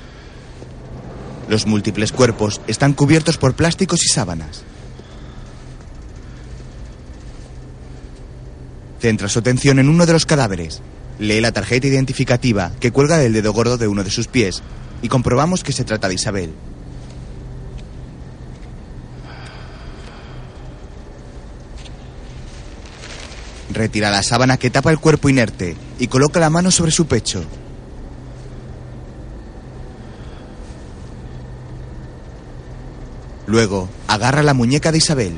Los múltiples cuerpos están cubiertos por plásticos y sábanas. Centra su atención en uno de los cadáveres. Lee la tarjeta identificativa que cuelga del dedo gordo de uno de sus pies y comprobamos que se trata de Isabel. Retira la sábana que tapa el cuerpo inerte y coloca la mano sobre su pecho. Luego, agarra la muñeca de Isabel.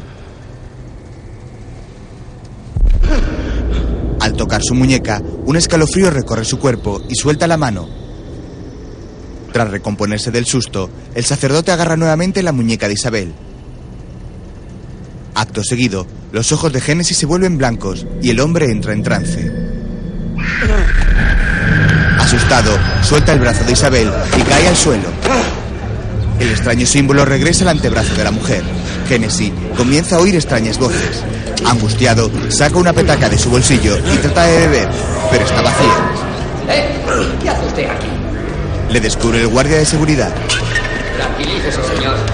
Al tocar su muñeca, un escalofrío recorre su cuerpo y suelta la mano. Tras recomponerse del susto, el sacerdote agarra nuevamente la muñeca de Isabel. Acto seguido, los ojos de Génesis se vuelven blancos y el hombre entra en trance. Asustado, suelta el brazo de Isabel y cae al suelo. El extraño símbolo regresa al antebrazo de la mujer. Génesis comienza a oír extrañas voces. Angustiado, saca una petaca de su bolsillo y trata de beber, pero está vacía.
¿Eh? ¿Qué hace usted aquí?
Le descubre el guardia de seguridad.
Tranquilícese, señor.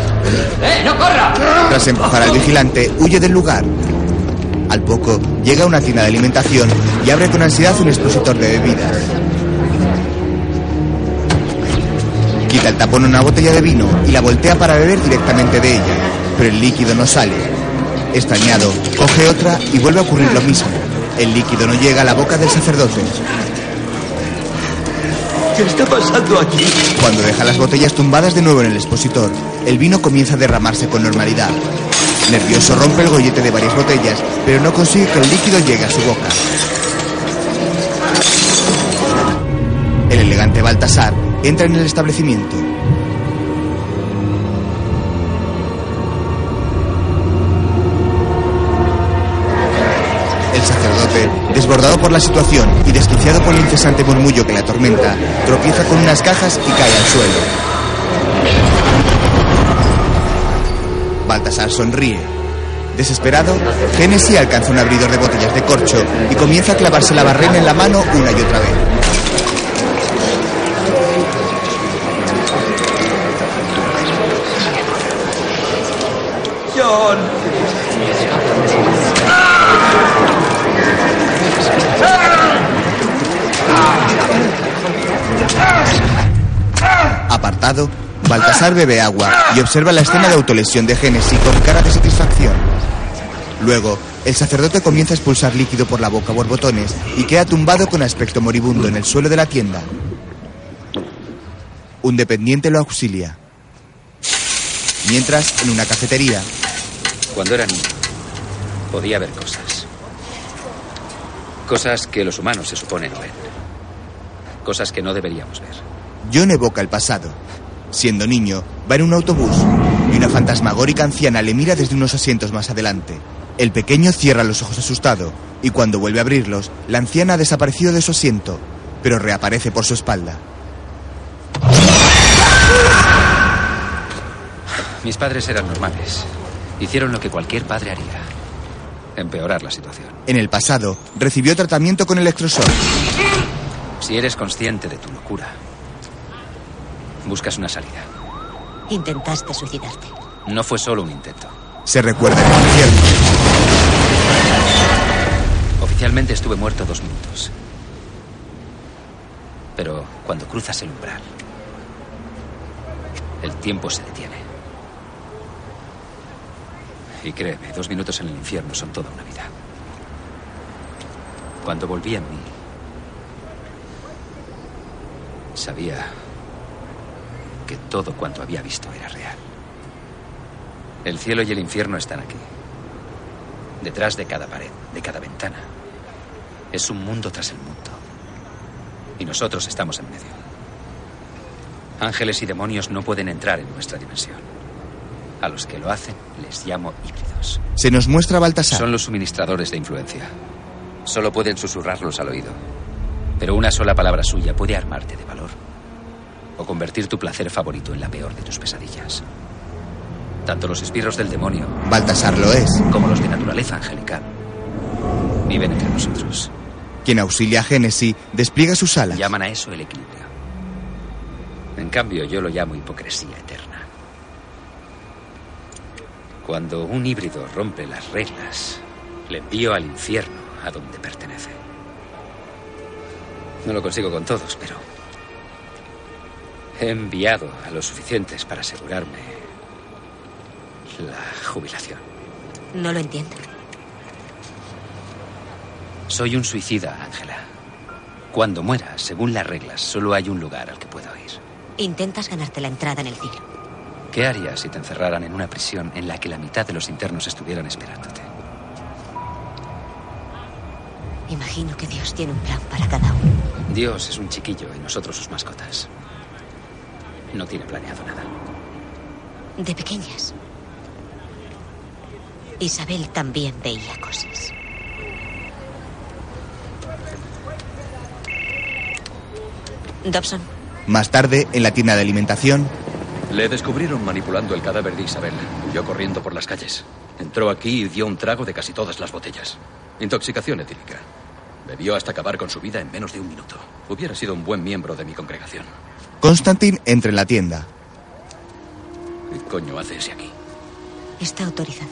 ¡Eh, no corra!
Tras empujar al vigilante, huye del lugar. Al poco, llega a una tienda de alimentación y abre con ansiedad un expositor de bebidas. Quita el tapón una botella de vino y la voltea para beber directamente de ella, pero el líquido no sale. Extrañado, coge otra y vuelve a ocurrir lo mismo. El líquido no llega a la boca del sacerdote.
¿Qué está pasando aquí?
Cuando deja las botellas tumbadas de nuevo en el expositor, el vino comienza a derramarse con normalidad. Nervioso rompe el gollete de varias botellas, pero no consigue que el líquido llegue a su boca. El elegante Baltasar entra en el establecimiento. El sacerdote, desbordado por la situación y desquiciado por el incesante murmullo que le atormenta, tropieza con unas cajas y cae al suelo. Baltasar sonríe. Desesperado, Genesis alcanza un abridor de botellas de corcho y comienza a clavarse la barrena en la mano una y otra vez.
John.
Apartado, Baltasar bebe agua y observa la escena de autolesión de Génesis con cara de satisfacción. Luego, el sacerdote comienza a expulsar líquido por la boca borbotones y queda tumbado con aspecto moribundo en el suelo de la tienda. Un dependiente lo auxilia. Mientras, en una cafetería,
Cuando era niño, podía ver cosas. Cosas que los humanos se supone no ven. Cosas que no deberíamos ver.
John evoca el pasado. Siendo niño, va en un autobús y una fantasmagórica anciana le mira desde unos asientos más adelante. El pequeño cierra los ojos asustado y cuando vuelve a abrirlos, la anciana ha desaparecido de su asiento, pero reaparece por su espalda.
Mis padres eran normales. Hicieron lo que cualquier padre haría. Empeorar la situación.
En el pasado, recibió tratamiento con electroshock.
Si eres consciente de tu locura, buscas una salida.
Intentaste suicidarte.
No fue solo un intento.
Se recuerda el concierto.
Oficialmente estuve muerto dos minutos. Pero cuando cruzas el umbral, el tiempo se detiene. Y créeme, dos minutos en el infierno son toda una vida. Cuando volví en mí, sabía que todo cuanto había visto era real. El cielo y el infierno están aquí, detrás de cada pared, de cada ventana. Es un mundo tras el mundo. Y nosotros estamos en medio. Ángeles y demonios no pueden entrar en nuestra dimensión. A los que lo hacen les llamo híbridos.
Se nos muestra Baltasar.
Son los suministradores de influencia. Solo pueden susurrarlos al oído. Pero una sola palabra suya puede armarte de valor. O convertir tu placer favorito en la peor de tus pesadillas. Tanto los espirros del demonio.
Baltasar lo es.
Como los de naturaleza angelical. Viven entre nosotros.
Quien auxilia a Génesis despliega sus alas.
Llaman a eso el equilibrio. En cambio, yo lo llamo hipocresía eterna. Cuando un híbrido rompe las reglas, le envío al infierno a donde pertenece. No lo consigo con todos, pero he enviado a los suficientes para asegurarme la jubilación.
No lo entiendo.
Soy un suicida, Ángela. Cuando muera, según las reglas, solo hay un lugar al que puedo ir.
Intentas ganarte la entrada en el cielo.
¿Qué harías si te encerraran en una prisión en la que la mitad de los internos estuvieran esperándote?
Imagino que Dios tiene un plan para cada uno.
Dios es un chiquillo y nosotros sus mascotas. No tiene planeado nada.
De pequeñas. Isabel también veía cosas. Dobson,
Más tarde, en la tienda de alimentación,
Le descubrieron manipulando el cadáver de Isabel. Huyó corriendo por las calles. Entró aquí y dio un trago de casi todas las botellas. Intoxicación etílica. Bebió hasta acabar con su vida en menos de un minuto. Hubiera sido un buen miembro de mi congregación.
Constantine entra en la tienda.
¿Qué coño hace ese aquí?
está autorizado.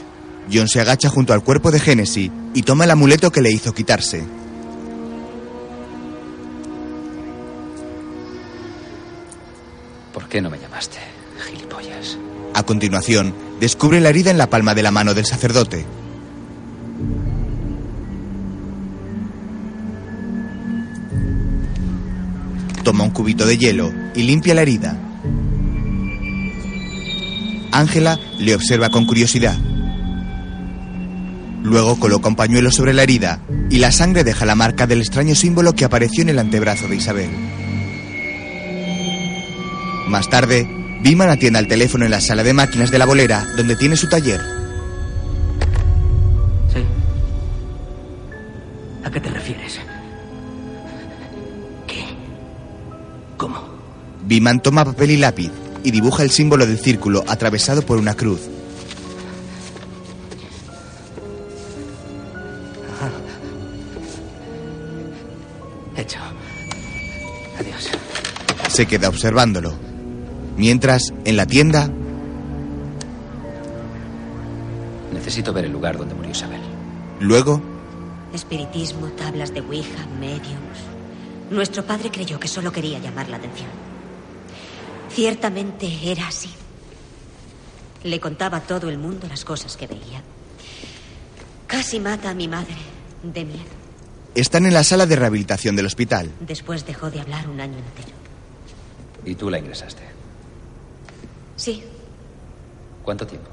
John se agacha junto al cuerpo de Genesis y toma el amuleto que le hizo quitarse.
¿Por qué no me llamaste, gilipollas?
A continuación, descubre la herida en la palma de la mano del sacerdote. Toma un cubito de hielo y limpia la herida. Ángela le observa con curiosidad. Luego coloca un pañuelo sobre la herida y la sangre deja la marca del extraño símbolo que apareció en el antebrazo de Isabel. Más tarde, Biman atiende al teléfono en la sala de máquinas de la bolera, donde tiene su taller.
Sí. ¿A qué te refieres?
Biman toma papel y lápiz y dibuja el símbolo del círculo atravesado por una cruz.
Hecho. Adiós.
Se queda observándolo. Mientras, en la tienda,
Necesito ver el lugar donde murió Isabel.
luego,
Espiritismo, tablas de Ouija, mediums. Nuestro padre creyó que solo quería llamar la atención. Ciertamente era así. Le contaba a todo el mundo las cosas que veía. Casi mata a mi madre de miedo.
están en la sala de rehabilitación del hospital.
Después dejó de hablar un año entero.
Y tú la ingresaste.
Sí,
¿Cuánto tiempo?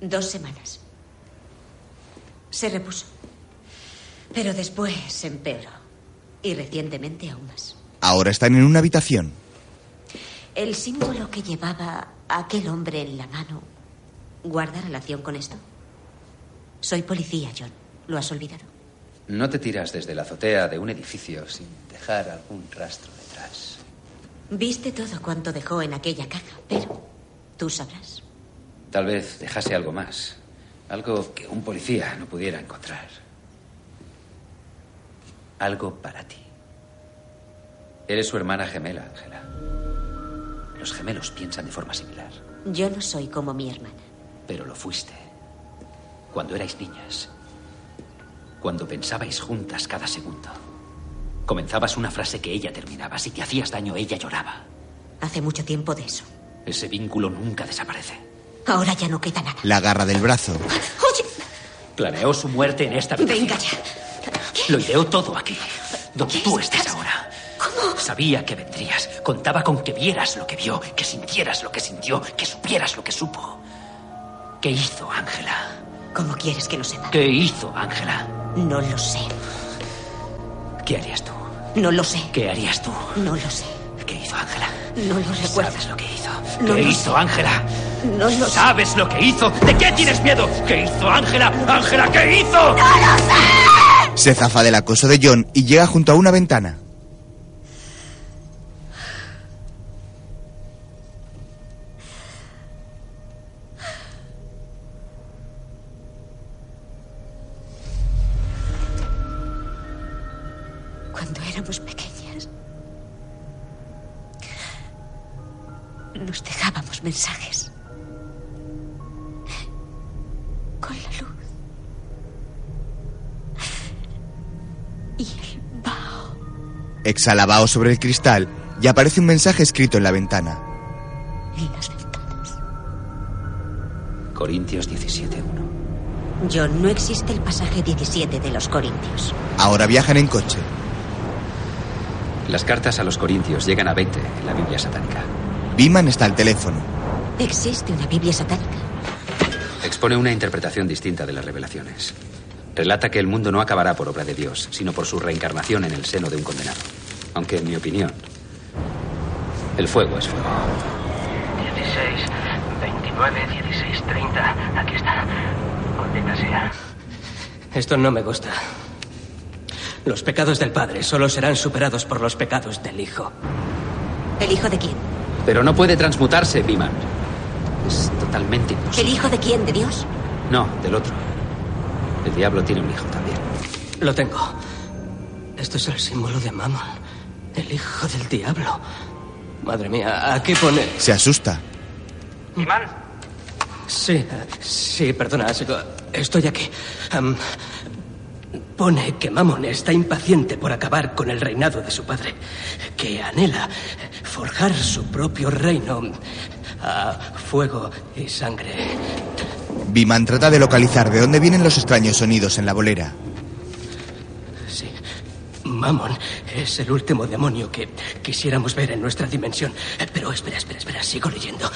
dos semanas. Se repuso. Pero después se empeoró. Y recientemente aún más.
Ahora están en una habitación.
El símbolo que llevaba aquel hombre en la mano guarda relación con esto. Soy policía, John. ¿Lo has olvidado?
No te tiras desde la azotea de un edificio sin dejar algún rastro detrás.
Viste todo cuanto dejó en aquella caja, pero tú sabrás.
Tal vez dejase algo más. Algo que un policía no pudiera encontrar. Algo para ti. Eres su hermana gemela, Ángela. Los gemelos piensan de forma similar,
Yo no soy como mi hermana.
pero lo fuiste. Cuando erais niñas. Cuando pensabais juntas cada segundo. Comenzabas una frase que ella terminaba. Si te hacías daño, ella lloraba.
Hace mucho tiempo de eso.
Ese vínculo nunca desaparece.
Ahora ya no queda nada.
La agarra del brazo.
Oye,
Planeó su muerte en esta habitación.
venga ya.
Lo ideó todo aquí, donde tú estás ahora. Sabía que vendrías. Contaba con que vieras lo que vio, que sintieras lo que sintió, que supieras lo que supo. ¿Qué hizo Ángela?
¿Cómo quieres que lo sepa?
¿Qué hizo Ángela?
No lo sé.
¿Qué harías tú?
No lo sé.
¿Qué harías tú?
No lo sé.
¿Qué hizo Ángela?
No lo recuerdo.
¿Sabes lo que hizo?
No
¿Qué
lo
hizo Ángela?
No lo sé.
¿Sabes lo que hizo? ¿De qué tienes miedo? ¿Qué hizo Ángela? ¡Ángela, qué hizo?
¡No lo sé!
Se zafa del acoso de John y llega junto a una ventana. Exhala vaho sobre el cristal y aparece un mensaje escrito en la ventana.
en las ventanas.
Corintios 17.1.
John, no existe el pasaje 17 de los Corintios.
Ahora viajan en coche.
Las cartas a los corintios llegan a 20 en la Biblia satánica.
Biman está al teléfono.
¿Existe una Biblia satánica?
Expone una interpretación distinta de las revelaciones. Relata que el mundo no acabará por obra de Dios, sino por su reencarnación en el seno de un condenado. Aunque, en mi opinión, el fuego es fuego.
16, 29, 16, 30. Aquí está. Maldita sea. Esto no me gusta. Los pecados del Padre solo serán superados por los pecados del Hijo.
¿El hijo de quién?
Pero no puede transmutarse, Biman. Es totalmente
¿El
imposible.
hijo de quién? ¿De Dios?
No, del otro. El diablo tiene un hijo también.
Lo tengo. Esto es el símbolo de Mammon. El hijo del diablo. Madre mía, aquí pone.
Se asusta.
¿Imán? Sí, sí, perdona, Seco. Estoy aquí. Pone que Mammon está impaciente por acabar con el reinado de su padre, que anhela forjar su propio reino a fuego y sangre.
Biman trata de localizar de dónde vienen los extraños sonidos en la bolera.
Mammon es el último demonio que quisiéramos ver en nuestra dimensión. Pero espera, espera, espera, sigo leyendo.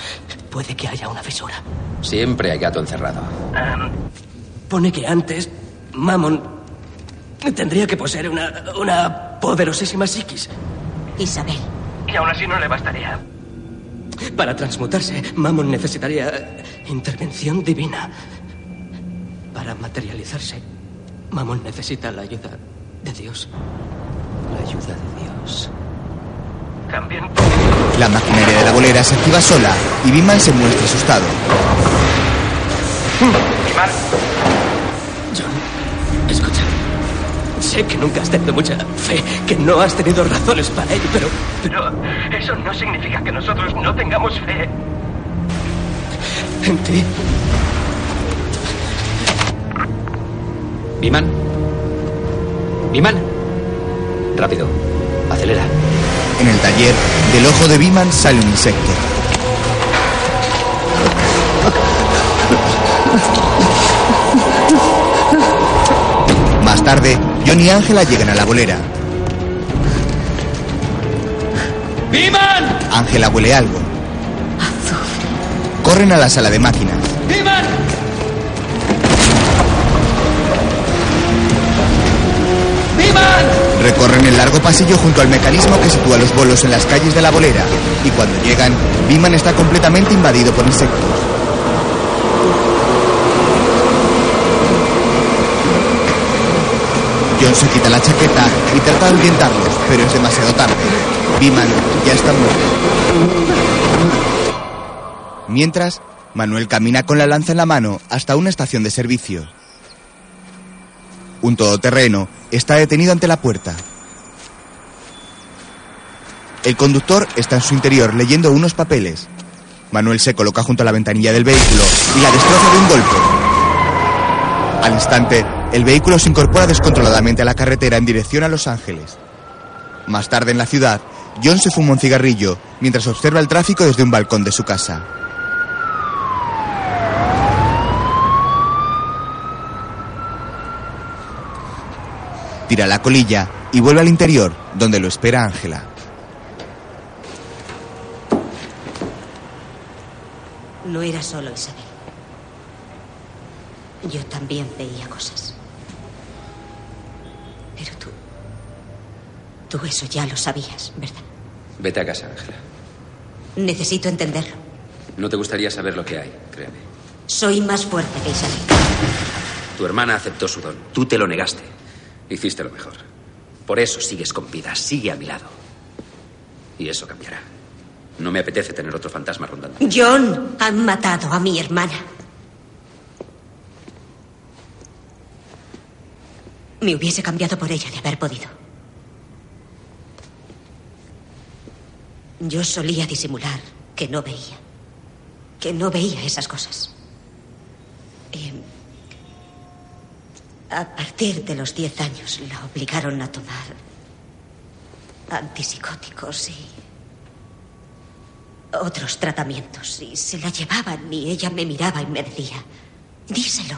Puede que haya una fisura.
Siempre hay gato encerrado.
Pone que antes Mammon tendría que poseer una, una poderosísima psiquis.
Isabel.
Y aún así no le bastaría. Para transmutarse, Mammon necesitaría intervención divina. Para materializarse, Mammon necesita la ayuda de Dios.
La ayuda de Dios.
También
La maquinaria de la bolera se activa sola y Biman se muestra asustado.
John, escucha. Sé que nunca has tenido mucha fe, que no has tenido razones para ello, pero... Pero eso no significa que nosotros no tengamos fe. En ti.
Biman. Biman. Rápido. Acelera.
En el taller, del ojo de Biman sale un insecto. Más tarde, John y Ángela llegan a la bolera.
¡Biman!
Ángela huele algo. Corren a la sala de máquinas.
¡Biman!
Recorren el largo pasillo junto al mecanismo que sitúa los bolos en las calles de la bolera. Y cuando llegan, Biman está completamente invadido por insectos. John se quita la chaqueta y trata de ahuyentarlos, pero es demasiado tarde. Biman ya está muerto. Mientras, Manuel camina con la lanza en la mano hasta una estación de servicio. Un todoterreno está detenido ante la puerta. El conductor está en su interior leyendo unos papeles. Manuel se coloca junto a la ventanilla del vehículo y la destroza de un golpe. Al instante, el vehículo se incorpora descontroladamente a la carretera en dirección a Los Ángeles. Más tarde en la ciudad, John se fuma un cigarrillo mientras observa el tráfico desde un balcón de su casa. Tira la colilla y vuelve al interior, donde lo espera Ángela.
No era solo Isabel. Yo también veía cosas. Pero tú... Tú eso ya lo sabías, ¿verdad?
Vete a casa, Ángela.
Necesito entenderlo.
No te gustaría saber lo que hay, créeme.
Soy más fuerte que Isabel.
Tu hermana aceptó su don. Tú te lo negaste. Hiciste lo mejor. Por eso sigues con vida. Sigue a mi lado. Y eso cambiará. No me apetece tener otro fantasma rondando.
John, han matado a mi hermana. Me hubiese cambiado por ella de haber podido. Yo solía disimular que no veía. Que no veía esas cosas. Eh, a partir de los 10 años la obligaron a tomar antipsicóticos y otros tratamientos. Y se la llevaban y ella me miraba y me decía, díselo.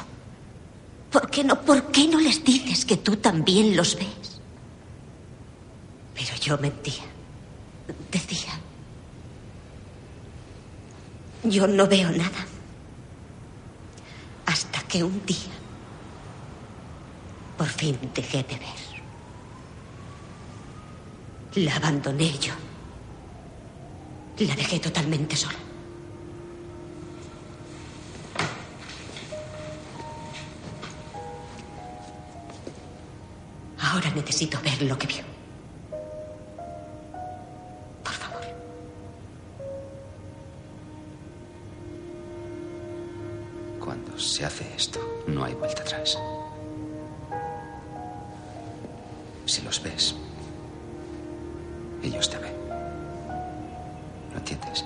¿Por qué no? ¿Por qué no les dices que tú también los ves? Pero yo mentía. Decía. Yo no veo nada. Hasta que un día. Por fin dejé de ver. La abandoné yo. La dejé totalmente sola. Ahora necesito ver lo que vio. Por favor.
Cuando se hace esto, no hay vuelta atrás. Si los ves, ellos te ven. ¿Lo entiendes?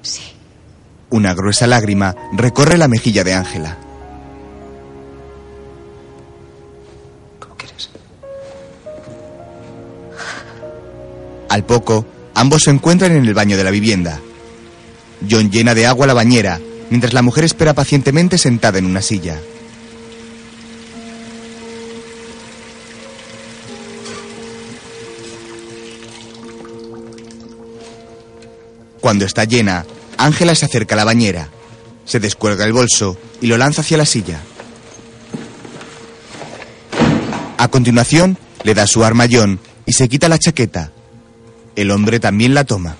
Sí.
Una gruesa lágrima recorre la mejilla de Ángela.
¿Cómo quieres?
Al poco, ambos se encuentran en el baño de la vivienda. John llena de agua la bañera, mientras la mujer espera pacientemente sentada en una silla. Cuando está llena, Ángela se acerca a la bañera, se descuelga el bolso y lo lanza hacia la silla. A continuación, le da su arma a John y se quita la chaqueta. El hombre también la toma.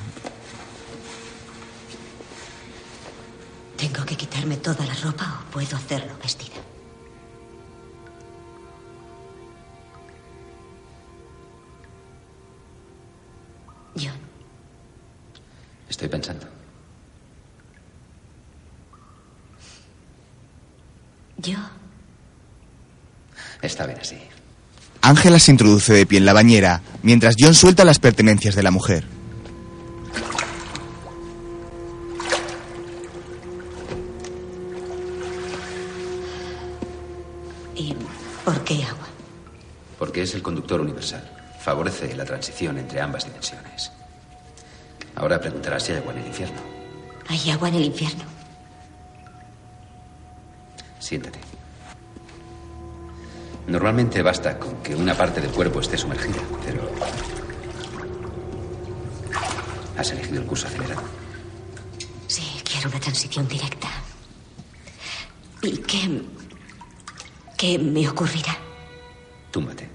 ¿Tengo que quitarme toda la ropa o puedo hacerlo vestida?
Estoy pensando.
yo
Está bien así.
Ángela se introduce de pie en la bañera, mientras John suelta las pertenencias de la mujer.
¿Y por qué agua?
Porque es el conductor universal. Favorece la transición entre ambas dimensiones. Ahora preguntarás si hay agua en el infierno.
¿Hay agua en el infierno?
Siéntate. Normalmente basta con que una parte del cuerpo esté sumergida, pero... Has elegido el curso acelerado.
Sí, quiero una transición directa. ¿Y qué. qué me ocurrirá?
Túmbate.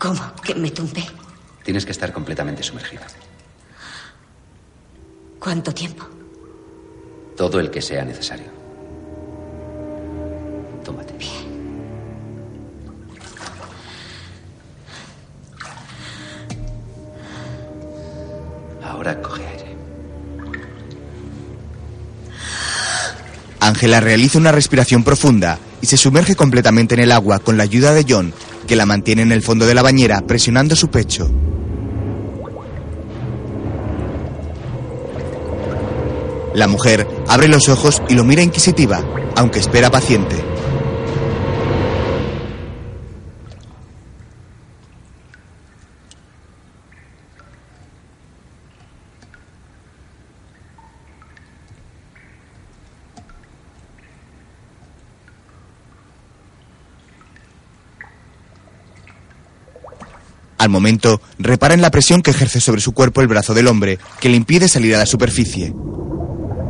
¿Cómo? ¿Que me tumbe?
Tienes que estar completamente sumergida.
¿Cuánto tiempo?
Todo el que sea necesario.
Ángela realiza una respiración profunda y se sumerge completamente en el agua con la ayuda de John, que la mantiene en el fondo de la bañera presionando su pecho. La mujer abre los ojos y lo mira inquisitiva, aunque espera paciente. Al momento, repara en la presión que ejerce sobre su cuerpo el brazo del hombre, que le impide salir a la superficie.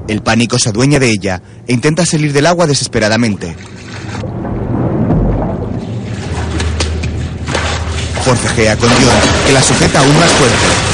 El pánico se adueña de ella e intenta salir del agua desesperadamente. Forcejea con John, que la sujeta aún más fuerte.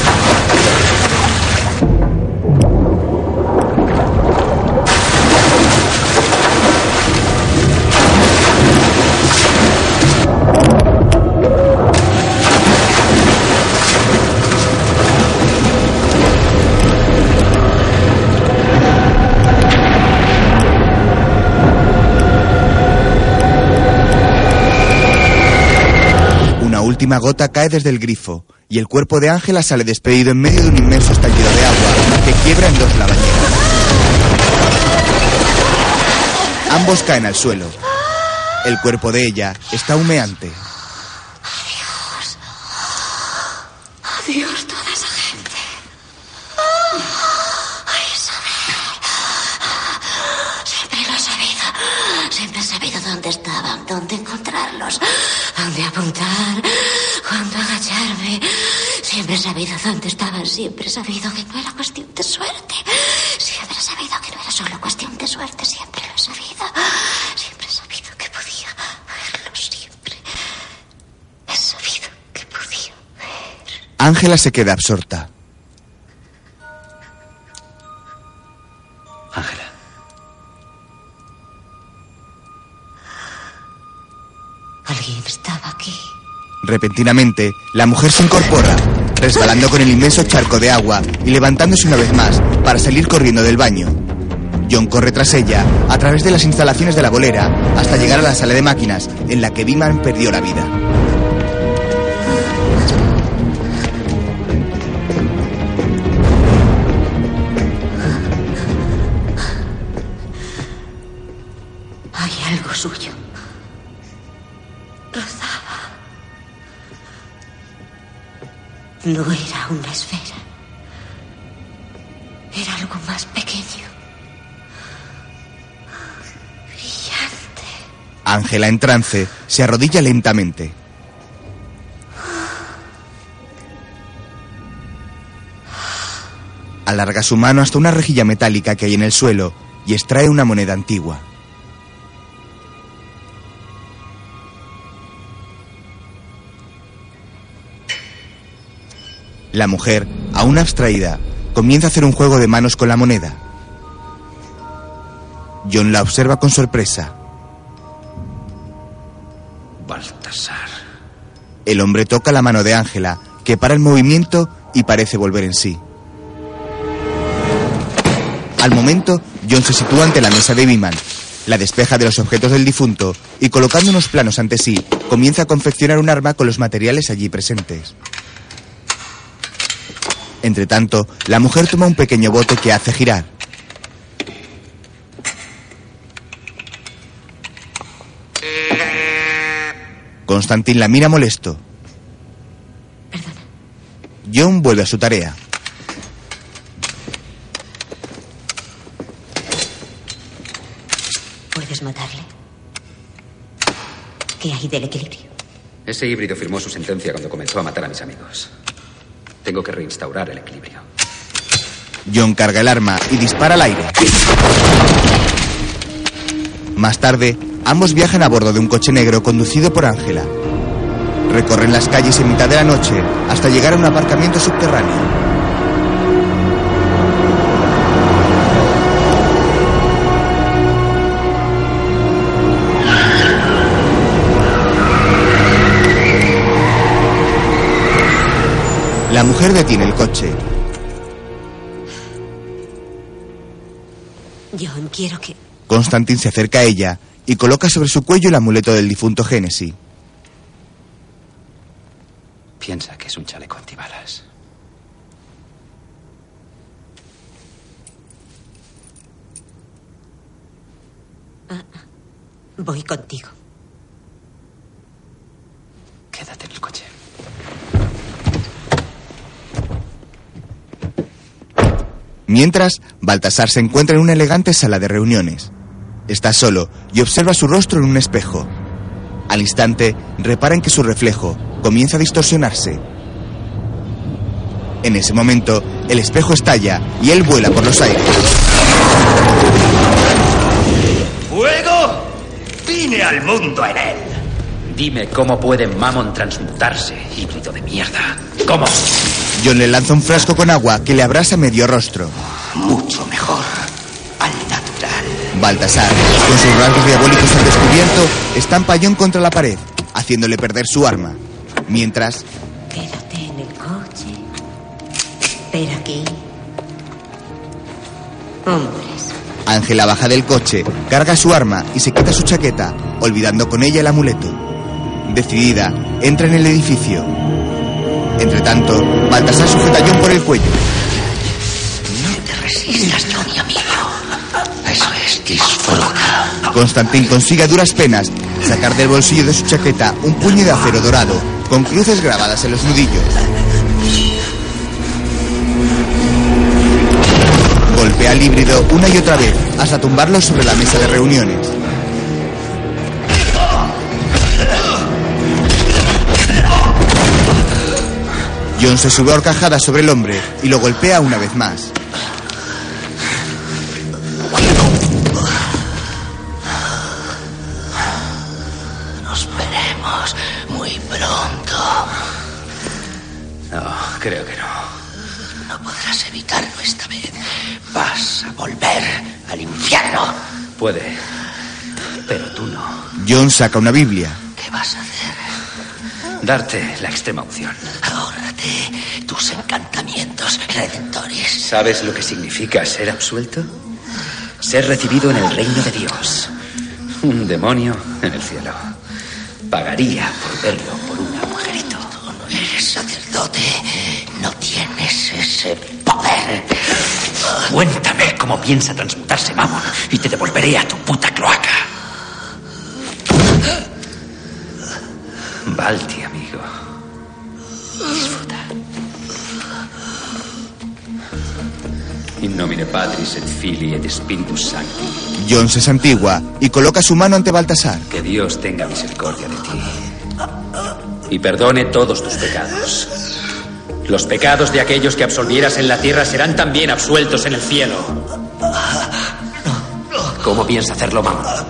Última gota cae desde el grifo y el cuerpo de Ángela sale despedido en medio de un inmenso estallido de agua que quiebra en dos la. Ambos caen al suelo. El cuerpo de ella está humeante.
Adiós, toda esa gente. Ay, Isabel. Siempre lo has
manos, dónde apuntar, cuándo agacharme. Sabido dónde estaban, siempre he sabido que no era cuestión de suerte. Siempre he sabido que no era solo cuestión de suerte, siempre lo he sabido. Siempre he sabido que podía verlo, siempre. He sabido que podía.
Ángela se queda absorta.
Ángela.
Alguien estaba aquí.
Repentinamente, la mujer se incorpora, resbalando con el inmenso charco de agua y levantándose una vez más para salir corriendo del baño. John corre tras ella a través de las instalaciones de la bolera hasta llegar a la sala de máquinas en la que Biman perdió la vida.
No era una esfera. Era algo más pequeño. Brillante.
Ángela en trance se arrodilla lentamente. Alarga su mano hasta una rejilla metálica que hay en el suelo y extrae una moneda antigua. La mujer, aún abstraída, comienza a hacer un juego de manos con la moneda. John la observa con sorpresa.
Baltasar.
El hombre toca la mano de Ángela, que para el movimiento y parece volver en sí. Al momento, John se sitúa ante la mesa de Biman, la despeja de los objetos del difunto y colocando unos planos ante sí, comienza a confeccionar un arma con los materiales allí presentes. Entre tanto, la mujer toma un pequeño bote que hace girar. Constantin la mira molesto. John vuelve a su tarea.
Puedes matarle. ¿Qué hay del equilibrio?
Ese híbrido firmó su sentencia cuando comenzó a matar a mis amigos. Tengo que reinstaurar el equilibrio.
John carga el arma y dispara al aire. Más tarde, ambos viajan a bordo de un coche negro conducido por Ángela. Recorren las calles en mitad de la noche hasta llegar a un aparcamiento subterráneo. La mujer detiene el coche.
John, quiero que...
Constantin se acerca a ella y coloca sobre su cuello el amuleto del difunto Génesis.
Piensa que es un chaleco antibalas.
Ah, ah. Voy contigo.
Quédate en el coche.
Mientras, Baltasar se encuentra en una elegante sala de reuniones. Está solo y observa su rostro en un espejo. Al instante, repara en que su reflejo comienza a distorsionarse. En ese momento, el espejo estalla y él vuela por los aires.
¡Fuego! Vine al mundo en él.
Dime cómo puede Mammon transmutarse, híbrido de mierda. ¿Cómo?
John le lanza un frasco con agua que le abrasa medio rostro.
Mucho mejor. Al natural.
Baltasar, con sus rasgos diabólicos al descubierto, estampa a John contra la pared, haciéndole perder su arma. Mientras,
Quédate en el coche. Espera aquí. Hombres.
Ángela baja del coche, carga su arma y se quita su chaqueta, olvidando con ella el amuleto. Decidida, entra en el edificio. Entre tanto, Baltasar sujeta a John por el cuello.
No te resistas, Johnny, amigo. Eso es, disfruta.
Constantin consigue a duras penas sacar del bolsillo de su chaqueta un puño de acero dorado, con cruces grabadas en los nudillos. Golpea al híbrido una y otra vez hasta tumbarlo sobre la mesa de reuniones. John se sube a horcajada sobre el hombre y lo golpea una vez más.
Nos veremos muy pronto.
No, creo que no.
No podrás evitarlo esta vez. Vas a volver al infierno.
Puede. Pero tú no.
John saca una Biblia.
¿Qué vas a hacer?
Darte la extrema unción.
Tus encantamientos redentores.
¿Sabes lo que significa ser absuelto? Ser recibido en el reino de Dios. Un demonio en el cielo. Pagaría por verlo por un agujerito.
Tú no eres sacerdote. No tienes ese poder.
Cuéntame cómo piensa transmutarse Mammon y te devolveré a tu puta cloaca. Balti, amigo. Disfruta. In nomine Patris et Filii et Spiritus Sancti.
John se santigua y coloca su mano ante Baltasar.
Que Dios tenga misericordia de ti y perdone todos tus pecados. Los pecados de aquellos que absolvieras en la tierra serán también absueltos en el cielo. ¿Cómo piensa hacerlo, mamá?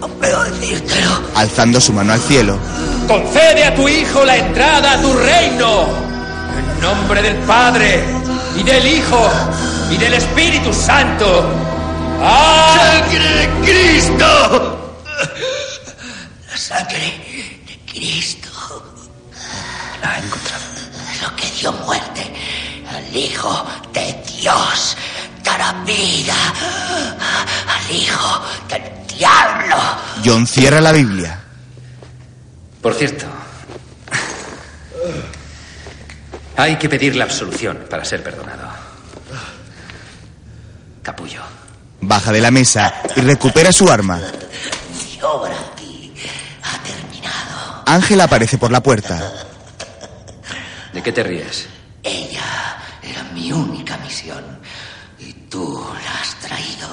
No puedo decírtelo.
Alzando su mano al cielo,
Concede a tu hijo la entrada a tu reino. En nombre del Padre y del Hijo y del Espíritu Santo.
¡Sangre de Cristo! La sangre de Cristo.
La ha encontrado.
Lo que dio muerte al Hijo de Dios dará vida al Hijo del Diablo.
John cierra la Biblia.
Por cierto, hay que pedir la absolución para ser perdonado. Capullo.
Baja de la mesa y recupera su arma.
Mi obra aquí ha terminado.
Ángela aparece por la puerta.
¿De qué te ríes?
Ella era mi única misión. Y tú la has traído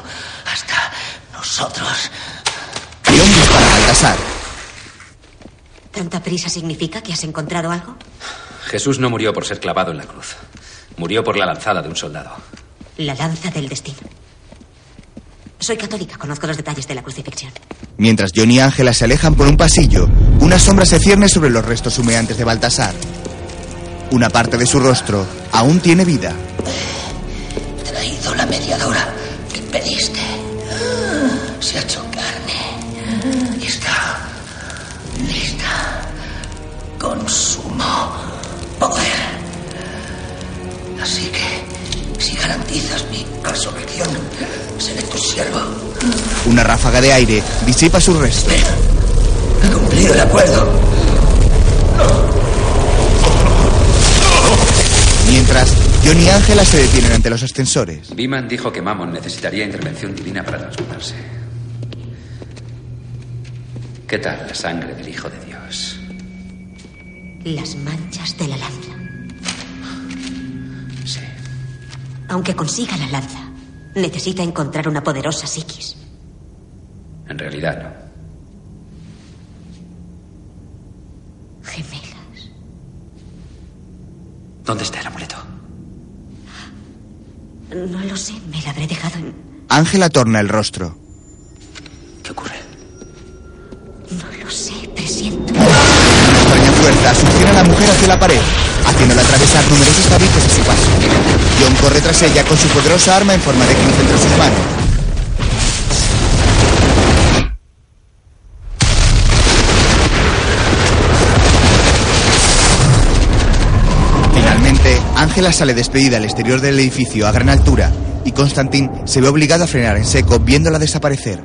hasta nosotros.
John dispara a Baltasar.
¿Tanta prisa significa que has encontrado algo?
Jesús no murió por ser clavado en la cruz. Murió por la lanzada de un soldado.
La lanza del destino. Soy católica, conozco los detalles de la crucifixión.
Mientras John y Ángela se alejan por un pasillo, una sombra se cierne sobre los restos humeantes de Baltasar. Una parte de su rostro aún tiene vida.
He traído la mediadora que pediste. Se ha hecho carne. Y está lista. Con sumo poder. Así que, si garantizas mi resurrección, seré tu siervo.
Una ráfaga de aire disipa sus restos.
He cumplido el acuerdo.
Mientras, John y Ángela se detienen ante los ascensores.
Biman dijo que Mammon necesitaría intervención divina para transmutarse. ¿Qué tal la sangre del Hijo de Dios?
Las manchas de la lanza.
Sí.
Aunque consiga la lanza, necesita encontrar una poderosa psiquis.
En realidad no.
Gemelas.
¿Dónde está el amuleto?
No lo sé, me la habré dejado en...
Ángela torna el rostro.
¿Qué ocurre?
No lo sé, presiento.
Fuerza succiona a la mujer hacia la pared, haciéndola atravesar numerosos tabiques a su paso. John corre tras ella con su poderosa arma en forma de cruz entre sus manos. Finalmente, Ángela sale despedida al exterior del edificio a gran altura y Constantin se ve obligado a frenar en seco viéndola desaparecer.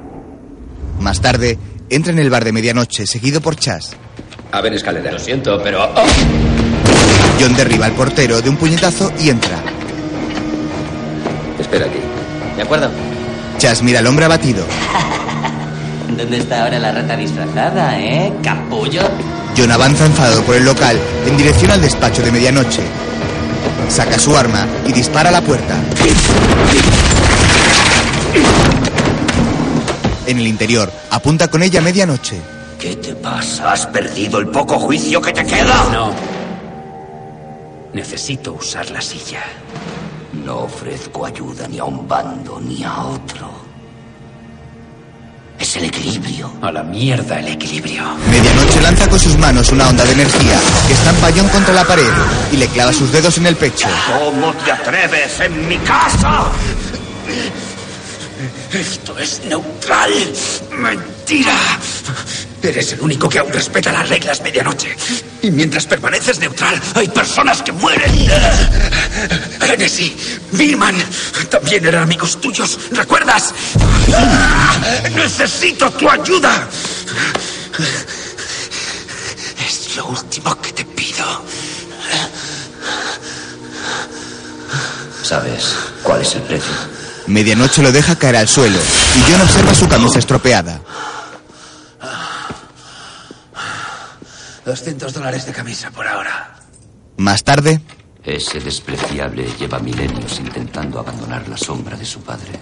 Más tarde, entra en el bar de medianoche seguido por Chas.
A ver, escalera.
Lo siento, pero...
John derriba al portero de un puñetazo y entra.
Espera aquí.
¿De acuerdo?
Chas mira al hombre abatido.
¿Dónde está ahora la rata disfrazada, eh? ¿Capullo?
John avanza enfadado por el local en dirección al despacho de medianoche. Saca su arma y dispara a la puerta. En el interior, apunta con ella a medianoche.
¿Qué te pasa? ¿Has perdido el poco juicio que te queda?
No.
Necesito usar la silla.
No ofrezco ayuda ni a un bando ni a otro. Es el equilibrio.
A la mierda el equilibrio.
Medianoche lanza con sus manos una onda de energía que estampa a John contra la pared y le clava sus dedos en el pecho.
¿Cómo te atreves en mi casa? Esto es neutral. Mentira.
Eres el único que aún respeta las reglas medianoche. Y mientras permaneces neutral, hay personas que mueren. Hennessy, Billman, también eran amigos tuyos. ¿Recuerdas?
Necesito tu ayuda. Es lo último que te pido.
¿Sabes cuál es el precio?
Medianoche lo deja caer al suelo y John observa su camisa estropeada.
200 dólares de camisa por ahora.
Más tarde,
Ese despreciable lleva milenios intentando abandonar la sombra de su padre.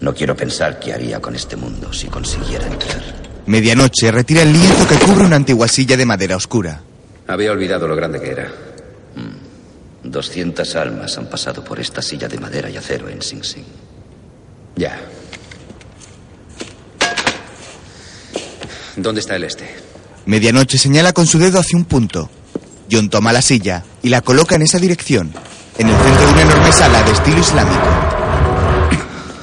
No quiero pensar qué haría con este mundo si consiguiera entrar.
medianoche retira el lienzo que cubre una antigua silla de madera oscura.
Había olvidado lo grande que era.
200 almas han pasado por esta silla de madera y acero en Sing Sing.
Ya. ¿Dónde está el este?
Medianoche señala con su dedo hacia un punto. John toma la silla y la coloca en esa dirección, en el centro de una enorme sala de estilo islámico.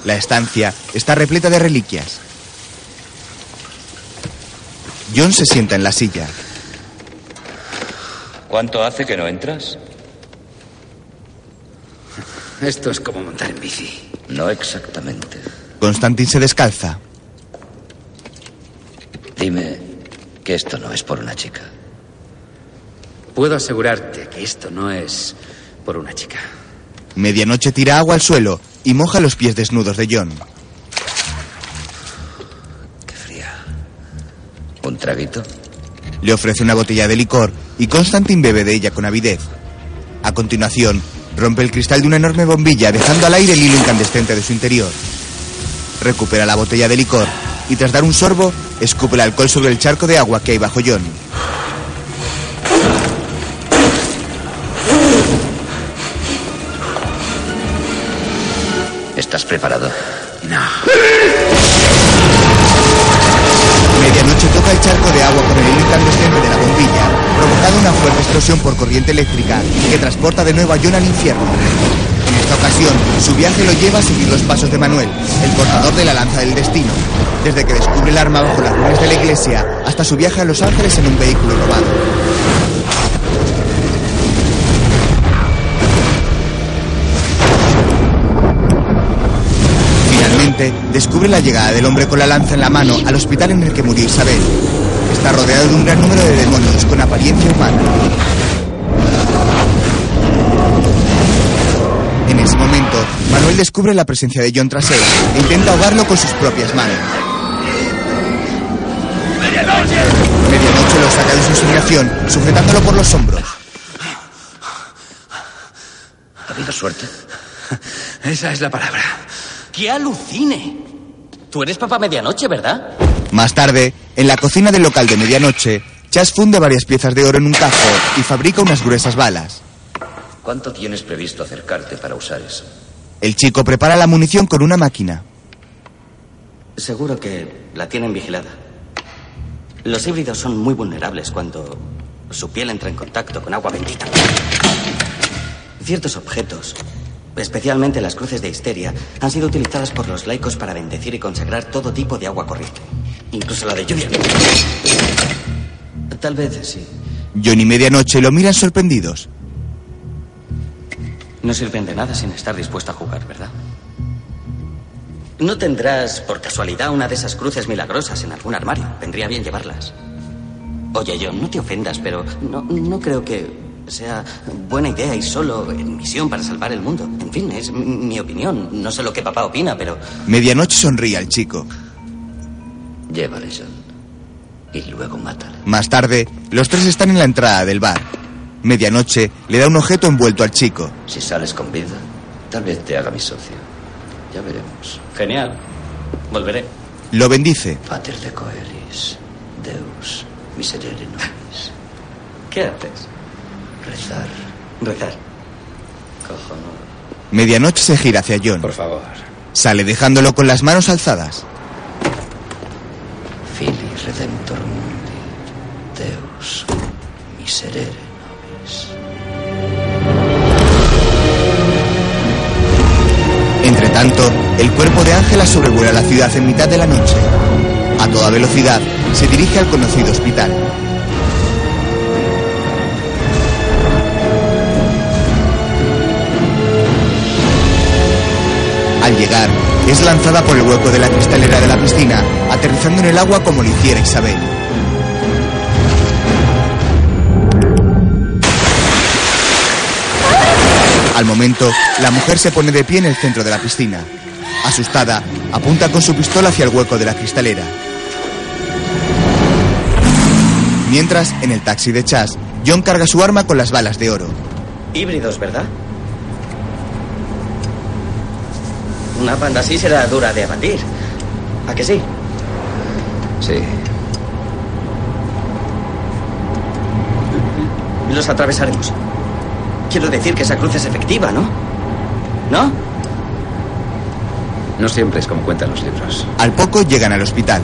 La estancia está repleta de reliquias. John se sienta en la silla.
¿Cuánto hace que no entras?
Esto es como montar en bici.
No exactamente.
Constantin se descalza.
Dime que esto no es por una chica.
Puedo asegurarte que esto no es por una chica.
Medianoche tira agua al suelo y moja los pies desnudos de John.
¿Un traguito?
Le ofrece una botella de licor y Constantin bebe de ella con avidez. A continuación, rompe el cristal de una enorme bombilla dejando al aire el hilo incandescente de su interior. Recupera la botella de licor y tras dar un sorbo, escupe el alcohol sobre el charco de agua que hay bajo John.
¿Estás preparado?
No.
Medianoche toca el charco de agua con el hilo incandescente de la bombilla, provocando una fuerte explosión por corriente eléctrica que transporta de nuevo a John al infierno. En esta ocasión, su viaje lo lleva a seguir los pasos de Manuel, el portador de la lanza del destino, desde que descubre el arma bajo las ruinas de la iglesia hasta su viaje a Los Ángeles en un vehículo robado. Finalmente, descubre la llegada del hombre con la lanza en la mano al hospital en el que murió Isabel. Está rodeado de un gran número de demonios con apariencia humana. En ese momento, Manuel descubre la presencia de John tras él e intenta ahogarlo con sus propias manos. Medianoche lo saca de su insinuación, sujetándolo por los hombros.
¿Ha habido suerte?
Esa es la palabra.
¡Qué alucine! Tú eres papá medianoche, ¿verdad?
Más tarde, en la cocina del local de medianoche, Chas funde varias piezas de oro en un cajo y fabrica unas gruesas balas.
¿Cuánto tienes previsto acercarte para usar eso?
El chico prepara la munición con una máquina.
Seguro que la tienen vigilada. Los híbridos son muy vulnerables cuando su piel entra en contacto con agua bendita. Ciertos objetos, especialmente las cruces de histeria, han sido utilizadas por los laicos para bendecir y consagrar todo tipo de agua corriente, incluso la de lluvia. Tal vez sí.
John y Medianoche lo miran sorprendidos.
No sirven de nada sin estar dispuesto a jugar, ¿verdad? No tendrás, por casualidad, una de esas cruces milagrosas en algún armario. Vendría bien llevarlas. Oye, John, no te ofendas, pero no, no creo que sea buena idea y solo en misión para salvar el mundo. En fin, es mi- mi opinión. No sé lo que papá opina, pero...
Medianoche sonríe al chico.
Llévale, John. Y luego mátale.
Más tarde, los tres están en la entrada del bar. Medianoche le da un objeto envuelto al chico.
Si sales con vida, tal vez te haga mi socio. Ya veremos.
Genial. Volveré.
Lo bendice.
Pater de coelis, Deus, miserere nobis.
¿Qué haces?
Rezar.
Rezar. Cojonudo.
Medianoche se gira hacia John.
Por favor.
Sale dejándolo con las manos alzadas.
Fili Redemptor Mundi, Deus Miserere
Entre tanto, el cuerpo de Ángela sobrevuela la ciudad en mitad de la noche. A toda velocidad, se dirige al conocido hospital. Al llegar, es lanzada por el hueco de la cristalera de la piscina, aterrizando en el agua como lo hiciera Isabel. Al momento, la mujer se pone de pie en el centro de la piscina. Asustada, apunta con su pistola hacia el hueco de la cristalera. Mientras, en el taxi de Chas, John carga su arma con las balas de oro.
Híbridos, ¿verdad? Una panda así será dura de abatir. ¿A que sí?
Sí.
Los atravesaremos. Quiero decir que esa cruz es efectiva, ¿no? ¿No?
No siempre es como cuentan los libros.
Al poco llegan al hospital.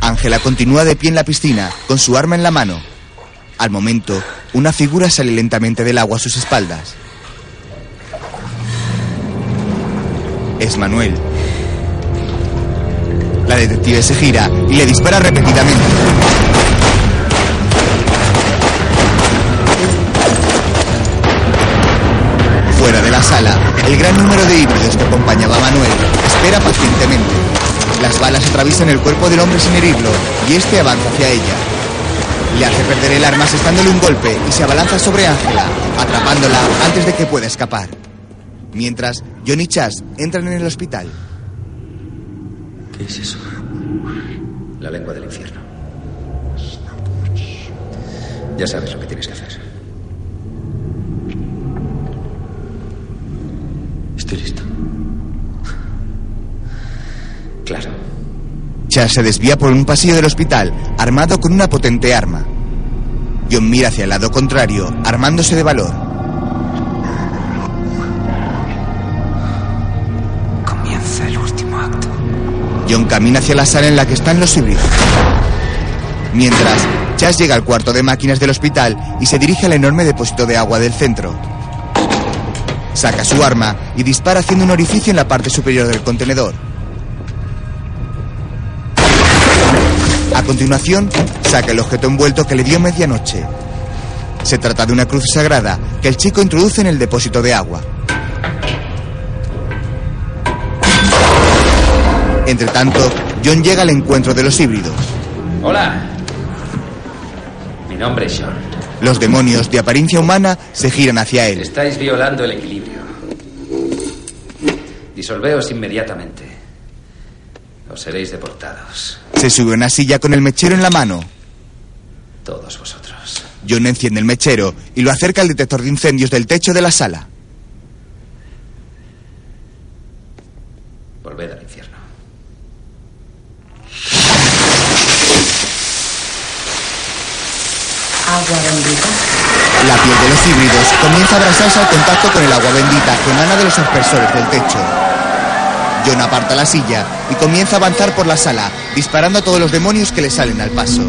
Ángela continúa de pie en la piscina, con su arma en la mano. Al momento, una figura sale lentamente del agua a sus espaldas. Es Manuel. La detective se gira y le dispara repetidamente. Sala, el gran número de híbridos que acompañaba a Manuel espera pacientemente. Las balas atraviesan el cuerpo del hombre sin herirlo y este avanza hacia ella. Le hace perder el arma asestándole un golpe y se abalanza sobre Ángela, atrapándola antes de que pueda escapar. Mientras, John y Chas entran en el hospital.
¿Qué es eso? La lengua del infierno. Ya sabes lo que tienes que hacer.
Estoy listo.
Claro.
Chas se desvía por un pasillo del hospital, armado con una potente arma. John mira hacia el lado contrario, armándose de valor.
Comienza el último acto.
John camina hacia la sala en la que están los híbridos. Mientras, Chas llega al cuarto de máquinas del hospital y se dirige al enorme depósito de agua del centro. Saca su arma y dispara haciendo un orificio en la parte superior del contenedor. A continuación, saca el objeto envuelto que le dio medianoche. Se trata de una cruz sagrada que el chico introduce en el depósito de agua. Entre tanto, John llega al encuentro de los híbridos.
Hola. Mi nombre es Sean.
Los demonios de apariencia humana se giran hacia él.
Estáis violando el equilibrio. Disolveos inmediatamente. O seréis deportados.
Se sube a una silla con el mechero en la mano.
Todos vosotros.
John enciende el mechero y lo acerca al detector de incendios del techo de la sala.
Volved al infierno.
Agua bendita.
La piel de los híbridos comienza a abrasarse al contacto con el agua bendita que emana de los aspersores del techo. John aparta la silla y comienza a avanzar por la sala, disparando a todos los demonios que le salen al paso.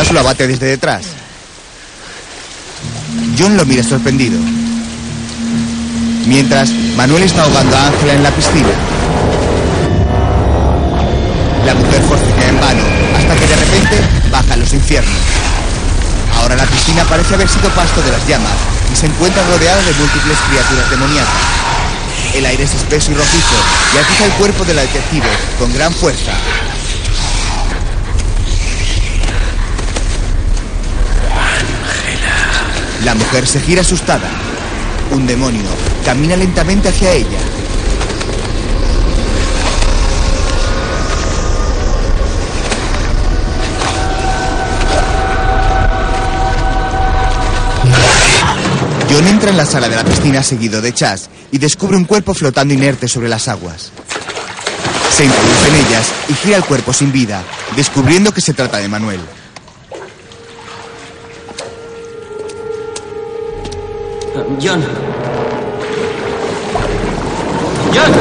Chas lo abate desde detrás. John lo mira sorprendido. Mientras, Manuel está ahogando a Ángela en la piscina. La mujer forcejea en vano hasta que de repente baja a los infiernos. Ahora la piscina parece haber sido pasto de las llamas y se encuentra rodeada de múltiples criaturas demoníacas. El aire es espeso y rojizo y atiza el cuerpo del detective con gran fuerza. La mujer se gira asustada. Un demonio camina lentamente hacia ella. John entra en la sala de la piscina seguido de Chas y descubre un cuerpo flotando inerte sobre las aguas. Se introduce en ellas y gira el cuerpo sin vida, descubriendo que se trata de Manuel.
John.
John.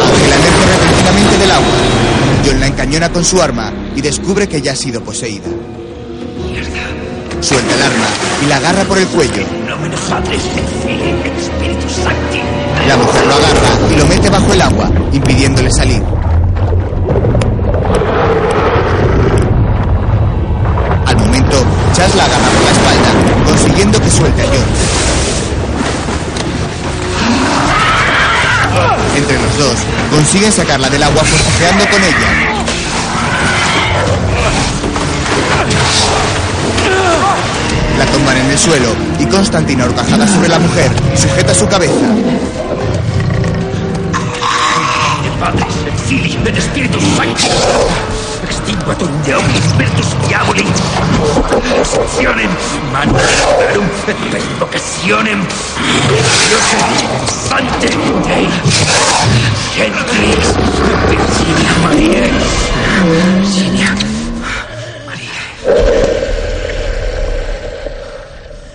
Ángela emerge repentinamente del agua. John la encañona con su arma y descubre que ya ha sido poseída. Suelta el arma y la agarra por el cuello. La mujer lo agarra y lo mete bajo el agua, impidiéndole salir. Al momento, Chas la agarra por la espalda, consiguiendo que suelte a John. Entre los dos, consiguen sacarla del agua forcejeando con ella. La tumban en el suelo y Constantina, horcajada sobre la mujer, sujeta su cabeza.
Padre, del Espíritu Santo. Extinguatur de omnis virtus diaboli. Seccionem, mandarum, per invocationem. Diosem, sante Dei. Gentrix, Virginia Maria. Virginia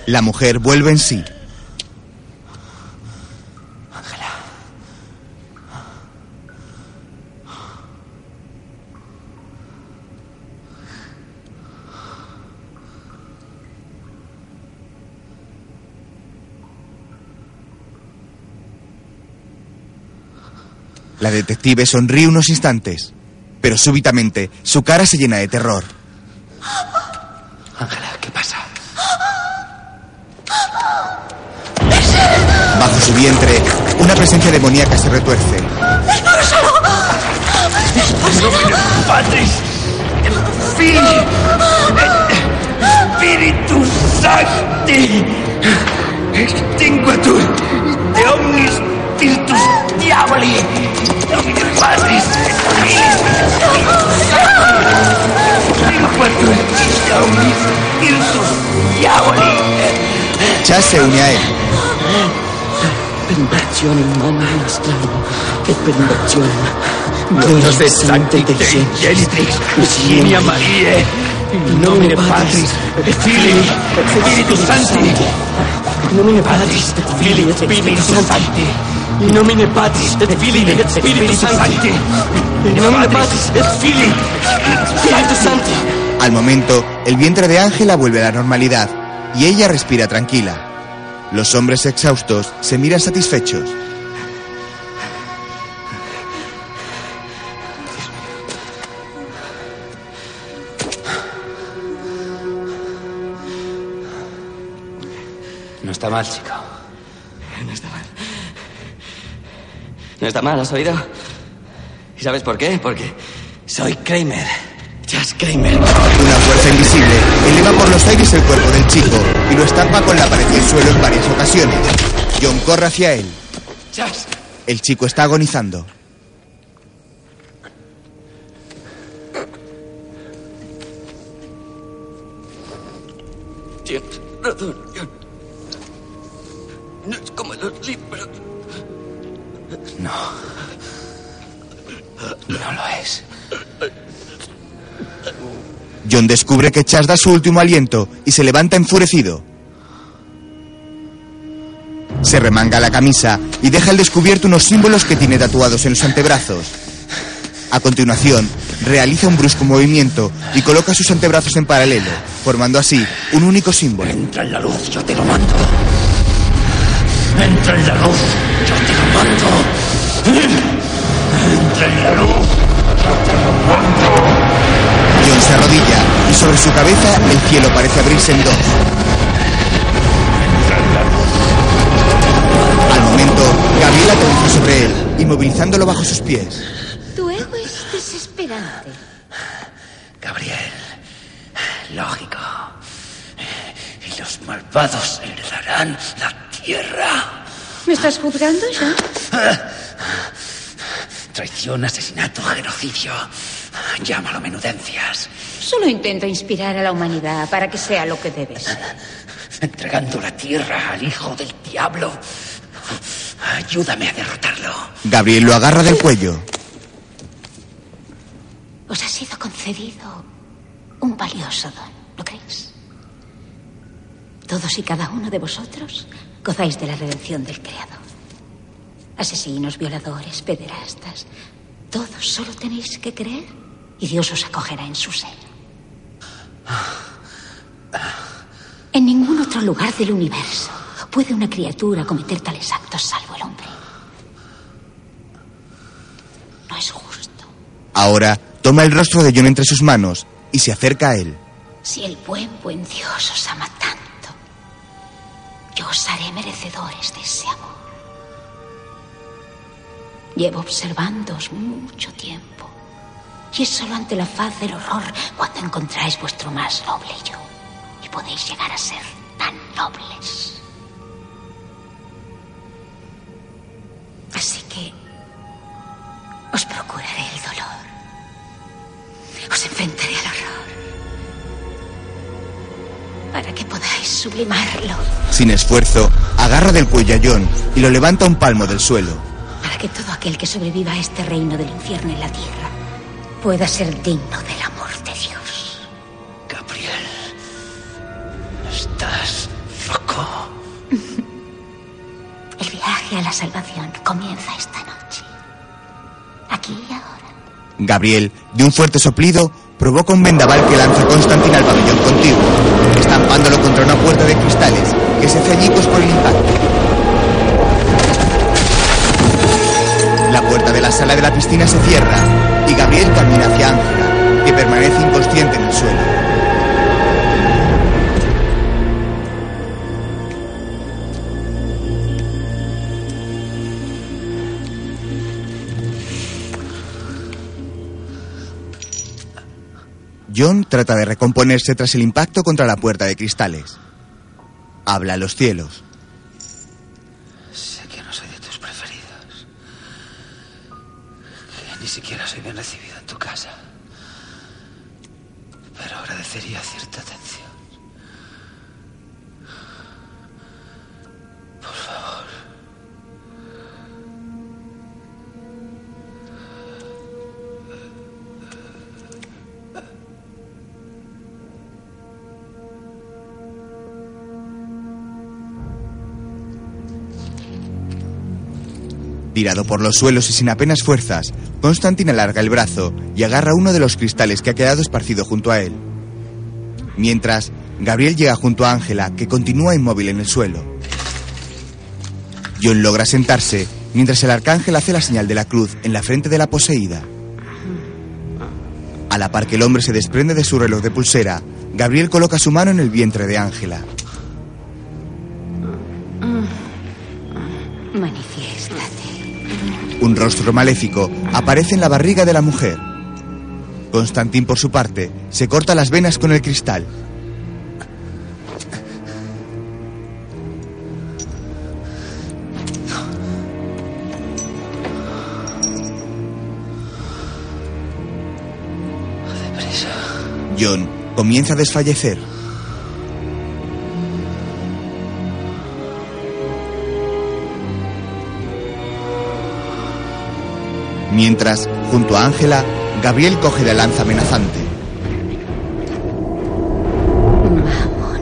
La mujer vuelve en sí. La detective sonríe unos instantes, pero súbitamente su cara se llena de terror.
Ángela, ¿qué pasa?
Bajo su vientre, una presencia demoníaca se retuerce.
Patris, Filii, et Spiritus Sancti. Extinguatur de omnis virtus diaboli. Nomine Patris, et. Extinguatur de omnis virtus diaboli.
Chas se une a él.
Per inversionem manum nostrarum, et per inversionem
Dios de Sancti Dei Genitrix, Virginia Mariae, in nomine Patris, et Filii, et Spiritus Sancti.
In nomine Patris, et Filii, et Spiritus Sancti. In nomine Patris, et Filii, et Spiritus Sancti. In nomine Patris, et Filii, et Spiritus Sancti.
Al momento, el vientre de Ángela vuelve a la normalidad y ella respira tranquila. Los hombres exhaustos se miran satisfechos.
No está mal, chico. No está mal. No está mal, ¿has oído? ¿Y sabes por qué? Porque soy Kramer. Just Kramer.
Una fuerza invisible eleva por los aires el cuerpo del chico y lo estampa con la pared del suelo en varias ocasiones. John corre hacia él.
Just.
El chico está agonizando.
Tienes razón, John. No es como los libros.
No. No lo es. John descubre que Chas da su último aliento y se levanta enfurecido. Se remanga la camisa y deja al descubierto unos símbolos que tiene tatuados en los antebrazos. A continuación, realiza un brusco movimiento y coloca sus antebrazos en paralelo, formando así un único símbolo.
Entra en la luz, yo te lo mando. Entra en la luz, yo te lo mando. Entra en la luz, yo te lo mando.
John se arrodilla y sobre su cabeza el cielo parece abrirse en dos. Al momento, Gabriel aterriza sobre él, inmovilizándolo bajo sus pies.
Tu ego es desesperante.
Gabriel, lógico. Y los
malvados heredarán la tierra.
¿Me estás juzgando, John?
Traición, asesinato, genocidio. Llámalo menudencias.
Solo intento inspirar a la humanidad para que sea lo que debe ser.
Entregando la tierra al hijo del diablo. Ayúdame a derrotarlo.
Gabriel lo agarra del cuello.
Os ha sido concedido un valioso don, ¿lo creéis? Todos y cada uno de vosotros gozáis de la redención del Creador. Asesinos, violadores, pederastas, todos solo tenéis que creer y Dios os acogerá en su seno. En ningún otro lugar del universo puede una criatura cometer tales actos salvo el hombre. No es justo.
Ahora toma el rostro de John entre sus manos y se acerca a él.
Si el buen, buen Dios os ama tanto, yo os haré merecedores de ese amor. Llevo observándoos mucho tiempo. Y es solo ante la faz del horror cuando encontráis vuestro más noble yo. Y podéis llegar a ser tan nobles. Así que os procuraré el dolor. Os enfrentaré al horror. Para que podáis sublimarlo.
Sin esfuerzo, agarra del cuello y lo levanta un palmo del suelo.
Para que todo aquel que sobreviva a este reino del infierno en la tierra pueda ser digno del amor de Dios.
Gabriel. Estás loco.
El viaje a la salvación comienza esta noche. Aquí y ahora.
Gabriel, de un fuerte soplido, provoca un vendaval que lanza Constantin al pabellón contiguo, estampándolo contra una puerta de cristales que se hace añicos por el impacto. Puerta de la sala de la piscina se cierra y Gabriel camina hacia Ángela, que permanece inconsciente en el suelo. John trata de recomponerse tras el impacto contra la puerta de cristales. Habla a los cielos.
Siquiera soy bien recibido en tu casa. Pero agradecería cierta
Tirado por los suelos y sin apenas fuerzas, Constantin alarga el brazo y agarra uno de los cristales que ha quedado esparcido junto a él. Mientras, Gabriel llega junto a Ángela, que continúa inmóvil en el suelo. John logra sentarse mientras el arcángel hace la señal de la cruz en la frente de la poseída. A la par que el hombre se desprende de su reloj de pulsera, Gabriel coloca su mano en el vientre de Ángela. Un rostro maléfico aparece en la barriga de la mujer. Constantín, por su parte, se corta las venas con el cristal. John comienza a desfallecer. Mientras, junto a Ángela, Gabriel coge la lanza amenazante.
Mamón,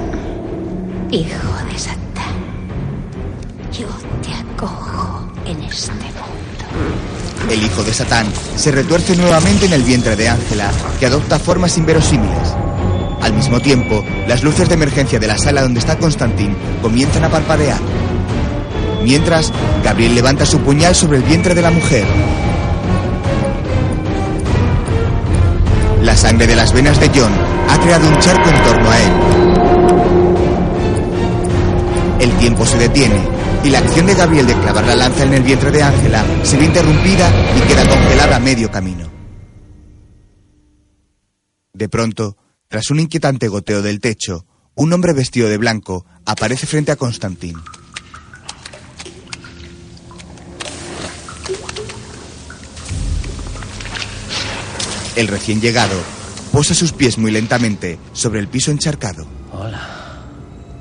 hijo de Satán, yo te acojo en este mundo.
El hijo de Satán se retuerce nuevamente en el vientre de Ángela, que adopta formas inverosímiles. Al mismo tiempo, las luces de emergencia de la sala donde está Constantín comienzan a parpadear. Mientras, Gabriel levanta su puñal sobre el vientre de la mujer. Sangre de las venas de John ha creado un charco en torno a él. El tiempo se detiene y la acción de Gabriel de clavar la lanza en el vientre de Ángela se ve interrumpida y queda congelada a medio camino. De pronto, tras un inquietante goteo del techo, un hombre vestido de blanco aparece frente a Constantin. El recién llegado posa sus pies muy lentamente sobre el piso encharcado.
Hola.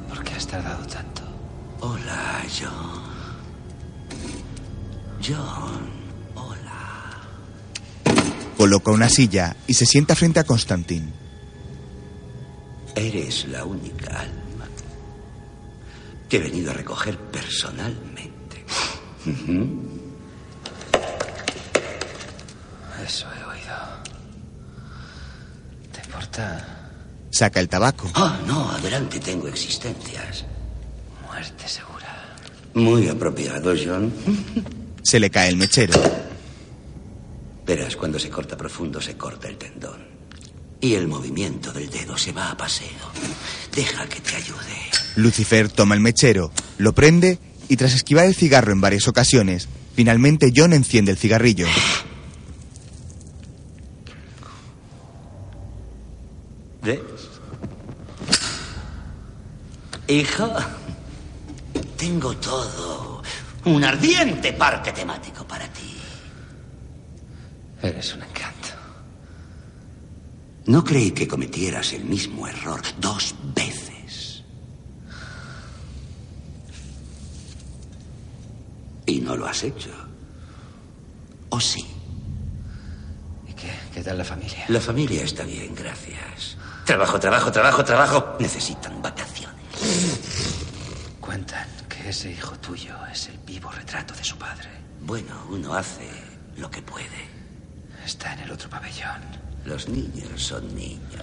¿Por qué has tardado tanto?
Hola, John. John.
Coloca una silla y se sienta frente a Constantin.
Eres la única alma que he venido a recoger personalmente.
Eso. ¿Te importa?
Saca el tabaco.
Ah, no, adelante, tengo existencias.
Muerte segura.
Muy apropiado, John.
Se le cae el mechero.
Verás, cuando se corta profundo se corta el tendón. Y el movimiento del dedo se va a paseo. Deja que te ayude.
Lucifer toma el mechero, lo prende y tras esquivar el cigarro en varias ocasiones, finalmente John enciende el cigarrillo.
¿Ves? Hijo, tengo todo. Un ardiente parque temático para ti.
Eres un encanto.
No creí que cometieras el mismo error dos veces. Y no lo has hecho. ¿O sí?
¿Y qué? ¿Qué tal la familia?
La familia está bien, gracias. Trabajo, trabajo, trabajo, trabajo. Necesitan vacaciones.
Cuentan que ese hijo tuyo es el vivo retrato de su padre.
Bueno, uno hace lo que puede.
Está en el otro pabellón.
Los niños son niños.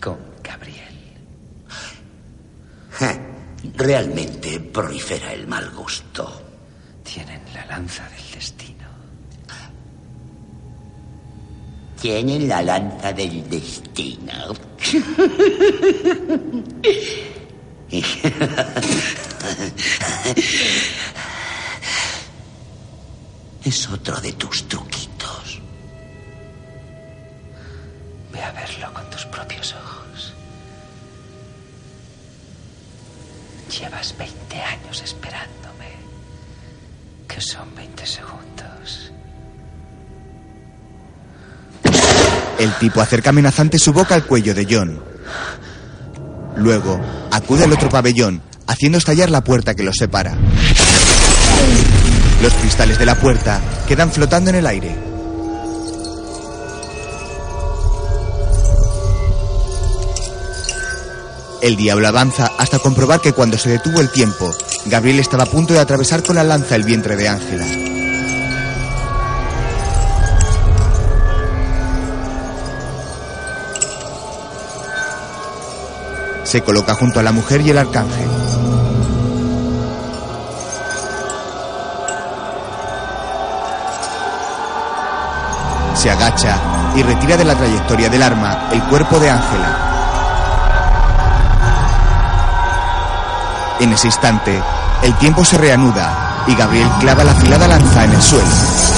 Con Gabriel.
Realmente prolifera el mal gusto.
Tienen la lanza del destino.
Tienen la lanza del destino. Es otro de tus truquitos.
Ve a verlo con tus propios ojos. Llevas 20 años esperándome. Que son 20 segundos.
El tipo acerca amenazante su boca al cuello de John. Luego, acude al otro pabellón, haciendo estallar la puerta que los separa. Los cristales de la puerta quedan flotando en el aire. El diablo avanza hasta comprobar que cuando se detuvo el tiempo, Gabriel estaba a punto de atravesar con la lanza el vientre de Ángela. Se coloca junto a la mujer y el arcángel. Se agacha y retira de la trayectoria del arma el cuerpo de Ángela. En ese instante, el tiempo se reanuda y Gabriel clava la afilada lanza en el suelo.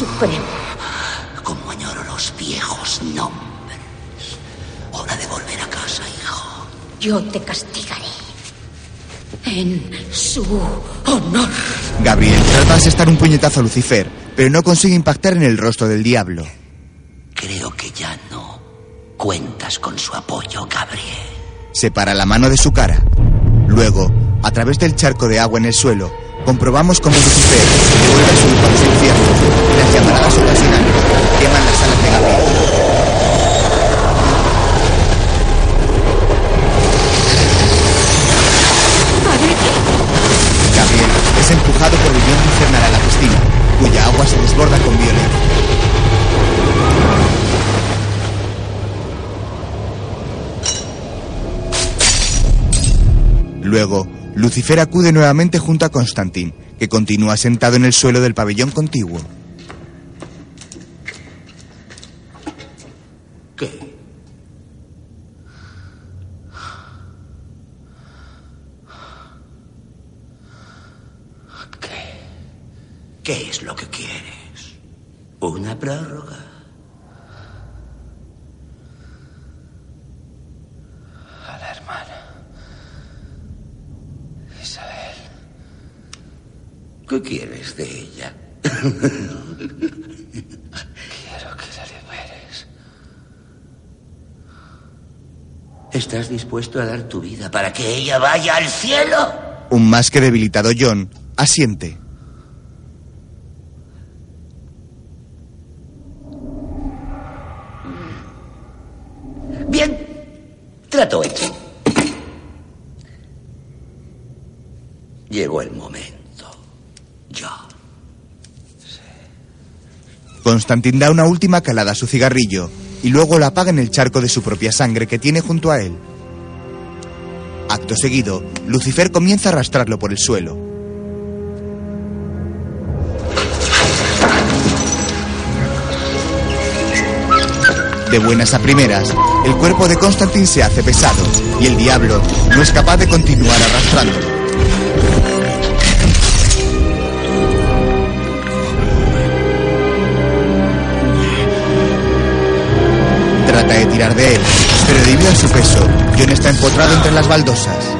Supremo.
Como añoro los viejos nombres. Hora de volver a casa, hijo.
Yo te castigaré. En su honor.
Gabriel trata de asestar un puñetazo a Lucifer, pero no consigue impactar en el rostro del diablo.
Creo que ya no cuentas con su apoyo, Gabriel.
Separa la mano de su cara. Luego, a través del charco de agua en el suelo, comprobamos cómo Lucifer devuelve su hijo a los infiernos las llamaradas ocasionales queman las alas de Gabriel. Gabriel es empujado por viento infernal a la piscina, cuya agua se desborda con violencia. Luego, Lucifer acude nuevamente junto a Constantin, que continúa sentado en el suelo del pabellón contiguo.
¿Qué? ¿Qué? ¿Qué es lo que quieres? ¿Una prórroga?
A la hermana. Isabel.
¿Qué quieres de ella?
Quiero que la liberes.
¿Estás dispuesto a dar tu vida para que ella vaya al cielo?
Un más que debilitado John asiente.
Bien, trato hecho. Llegó el momento. Ya.
Constantin da una última calada a su cigarrillo y luego la apaga en el charco de su propia sangre que tiene junto a él. Acto seguido, Lucifer comienza a arrastrarlo por el suelo. De buenas a primeras, el cuerpo de Constantin se hace pesado y el diablo no es capaz de continuar arrastrándolo. De tirar de él, pero debido a su peso, John está empotrado entre las baldosas.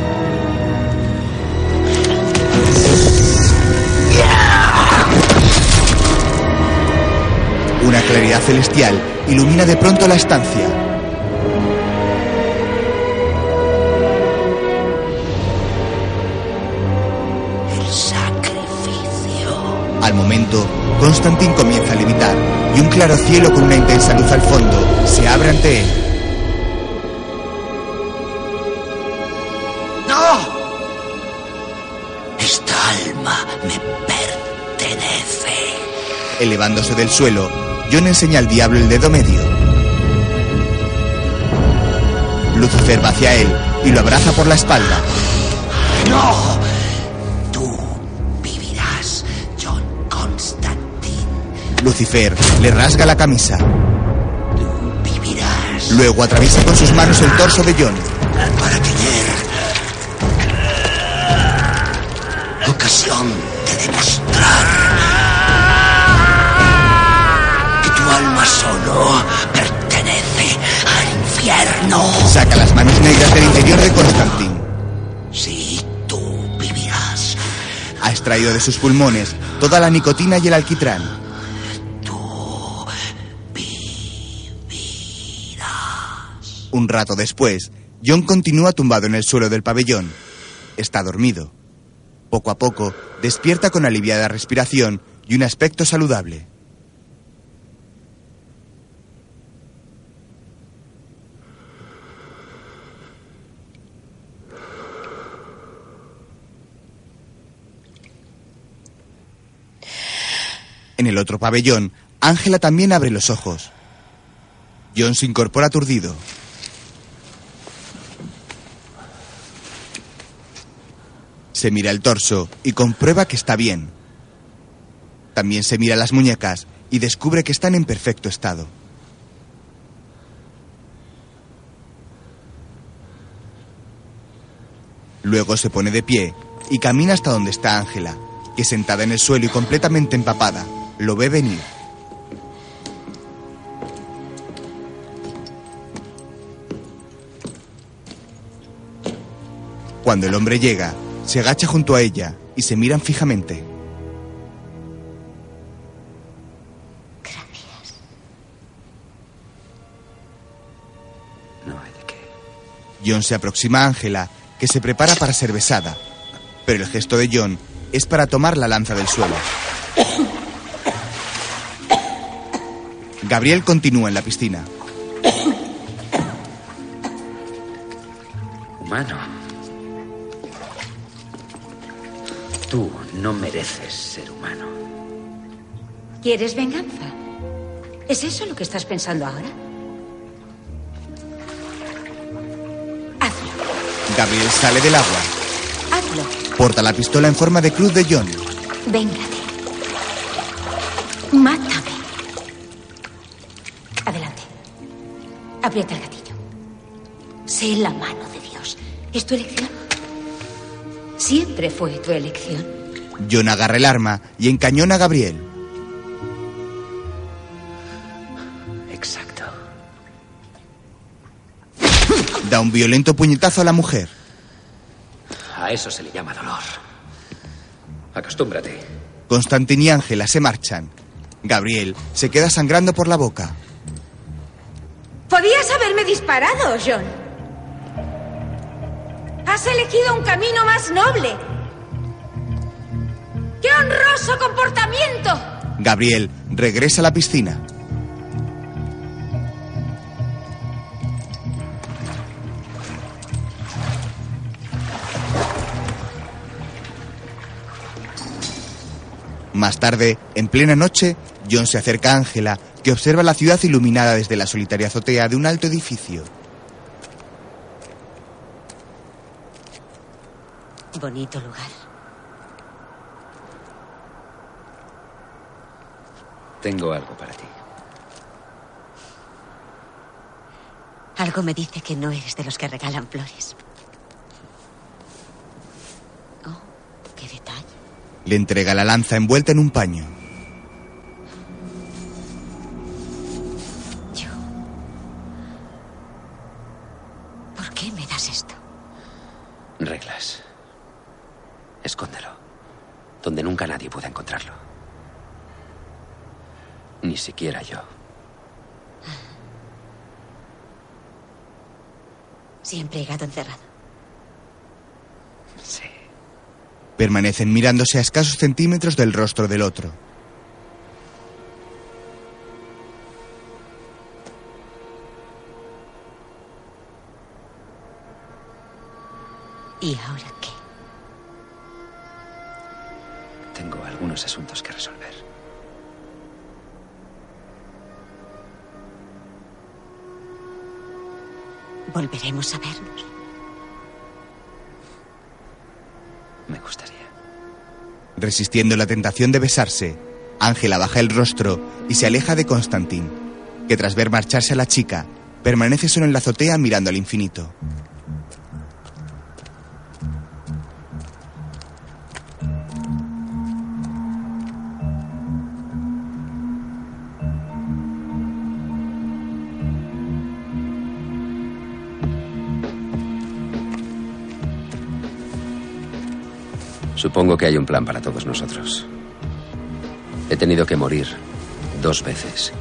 Una claridad celestial ilumina de pronto la estancia. Constantin comienza a levitar y un claro cielo con una intensa luz al fondo se abre ante él.
¡No! Esta alma me pertenece.
Elevándose del suelo, John enseña al diablo el dedo medio. Lucifer va hacia él y lo abraza por la espalda.
¡No!
Lucifer le rasga la camisa.
Vivirás
Luego atraviesa con sus manos el torso de John.
para tener ocasión de demostrar que tu alma solo pertenece al infierno.
Saca las manos negras del interior de Constantin.
Sí, tú vivirás.
Ha extraído de sus pulmones toda la nicotina y el alquitrán. Un rato después, John continúa tumbado en el suelo del pabellón. Está dormido. Poco a poco, despierta con aliviada respiración y un aspecto saludable. En el otro pabellón, Ángela también abre los ojos. John se incorpora aturdido. Se mira el torso y comprueba que está bien. También se mira las muñecas y descubre que están en perfecto estado. Luego se pone de pie y camina hasta donde está Ángela, que sentada en el suelo y completamente empapada, lo ve venir. Cuando el hombre llega, se agacha junto a ella y se miran fijamente.
No hay de qué.
John se aproxima a Ángela, que se prepara para ser besada, pero el gesto de John es para tomar la lanza del suelo. Gabriel continúa en la piscina.
Humano. Tú no mereces ser humano.
¿Quieres venganza? ¿Es eso lo que estás pensando ahora?
Gabriel sale del agua,
Hazlo.
porta la pistola en forma de cruz de John.
Véngate. Mátame. Adelante. Aprieta el gatillo. Sé la mano de Dios. ¿Es tu elección? Siempre fue tu elección.
John agarra el arma y encañona a Gabriel.
Exacto.
Da un violento puñetazo a la mujer.
A eso se le llama dolor. Acostúmbrate.
Constantin y Ángela se marchan. Gabriel se queda sangrando por la boca.
Podías haberme disparado, John. Has elegido un camino más noble. ¡Qué honroso comportamiento!
Gabriel regresa a la piscina. Más tarde, en plena noche, John se acerca a Ángela, que observa la ciudad iluminada desde la solitaria azotea de un alto edificio.
Bonito lugar.
Tengo algo para ti.
Algo me dice que no eres de los que regalan flores. Oh, qué detalle.
Le entrega la lanza envuelta en un paño.
¿Por qué me das esto?
Reglas. Escóndelo. Donde nunca nadie pueda encontrarlo. Ni siquiera yo.
Siempre he gato encerrado.
Sí.
Permanecen mirándose a escasos centímetros del rostro del otro.
¿Y ahora
asuntos que resolver.
¿Volveremos a vernos?
Me gustaría.
Resistiendo la tentación de besarse, Ángela baja el rostro y se aleja de Constantín, que tras ver marcharse a la chica, permanece solo en la azotea mirando al infinito.
Supongo que hay un plan para todos nosotros. He tenido que morir dos veces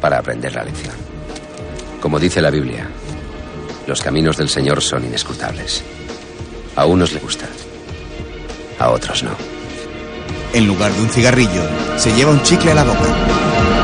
para aprender la lección. Como dice la Biblia, los caminos del Señor son inescrutables. A unos le gusta, a otros no.
En lugar de un cigarrillo, se lleva un chicle a la boca.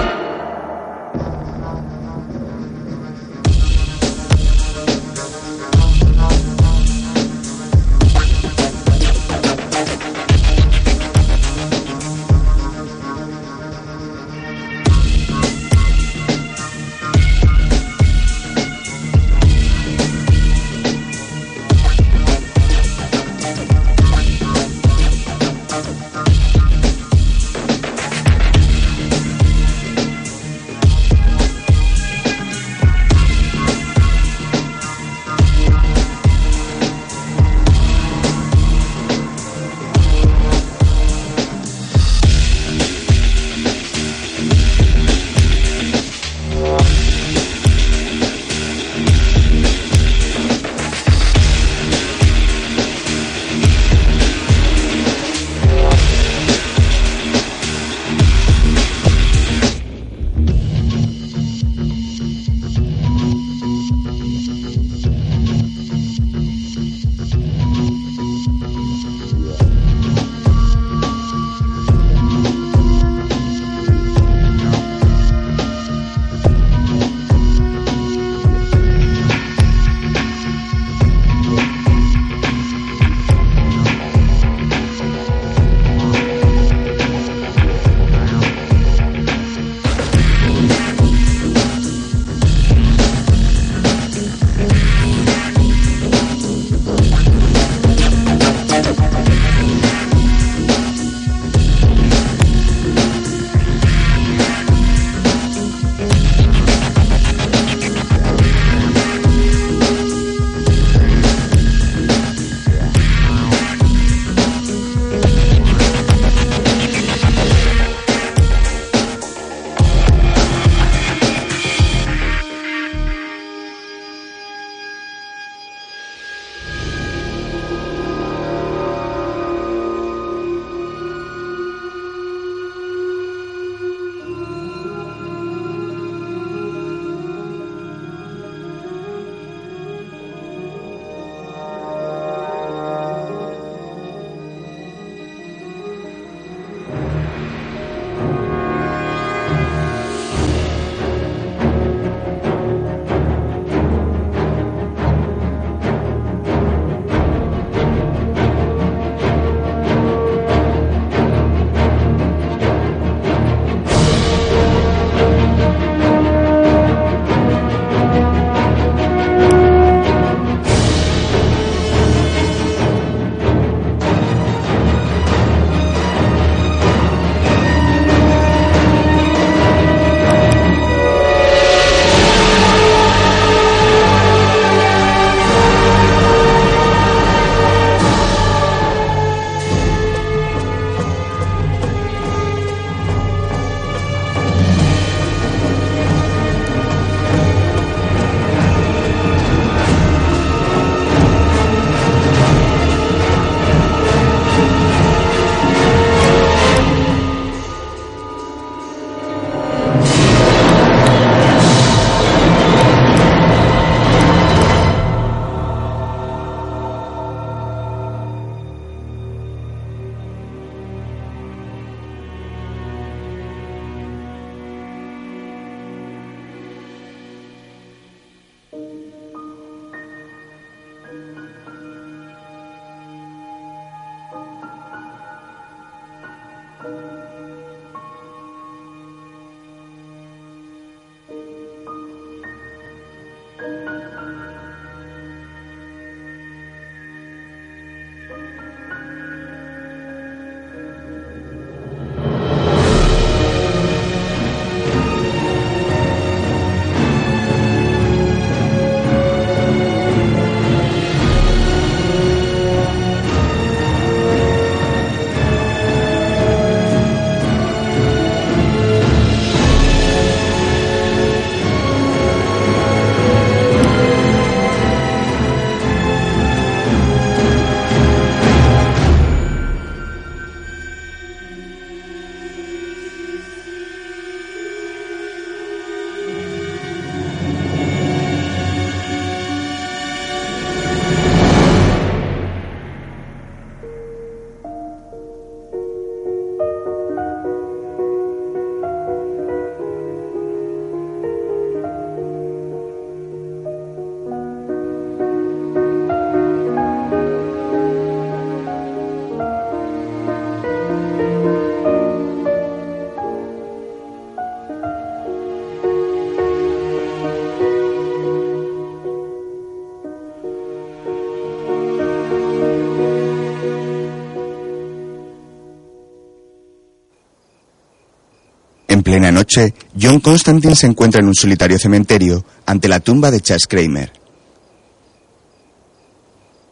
Plena noche, John Constantine se encuentra en un solitario cementerio ante la tumba de Charles Kramer.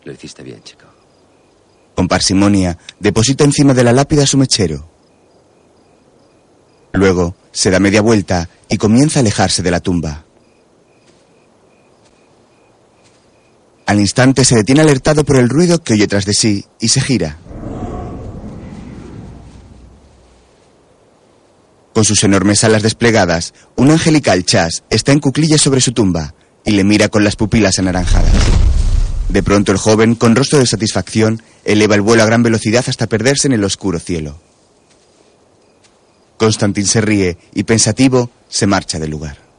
Lo hiciste bien, chico.
Con parsimonia, deposita encima de la lápida su mechero. Luego, se da media vuelta y comienza a alejarse de la tumba. Al instante se detiene alertado por el ruido que oye tras de sí y se gira. Con sus enormes alas desplegadas, un angelical chas está en cuclillas sobre su tumba y le mira con las pupilas anaranjadas. De pronto el joven, con rostro de satisfacción, eleva el vuelo a gran velocidad hasta perderse en el oscuro cielo. Constantin se ríe y pensativo se marcha del lugar.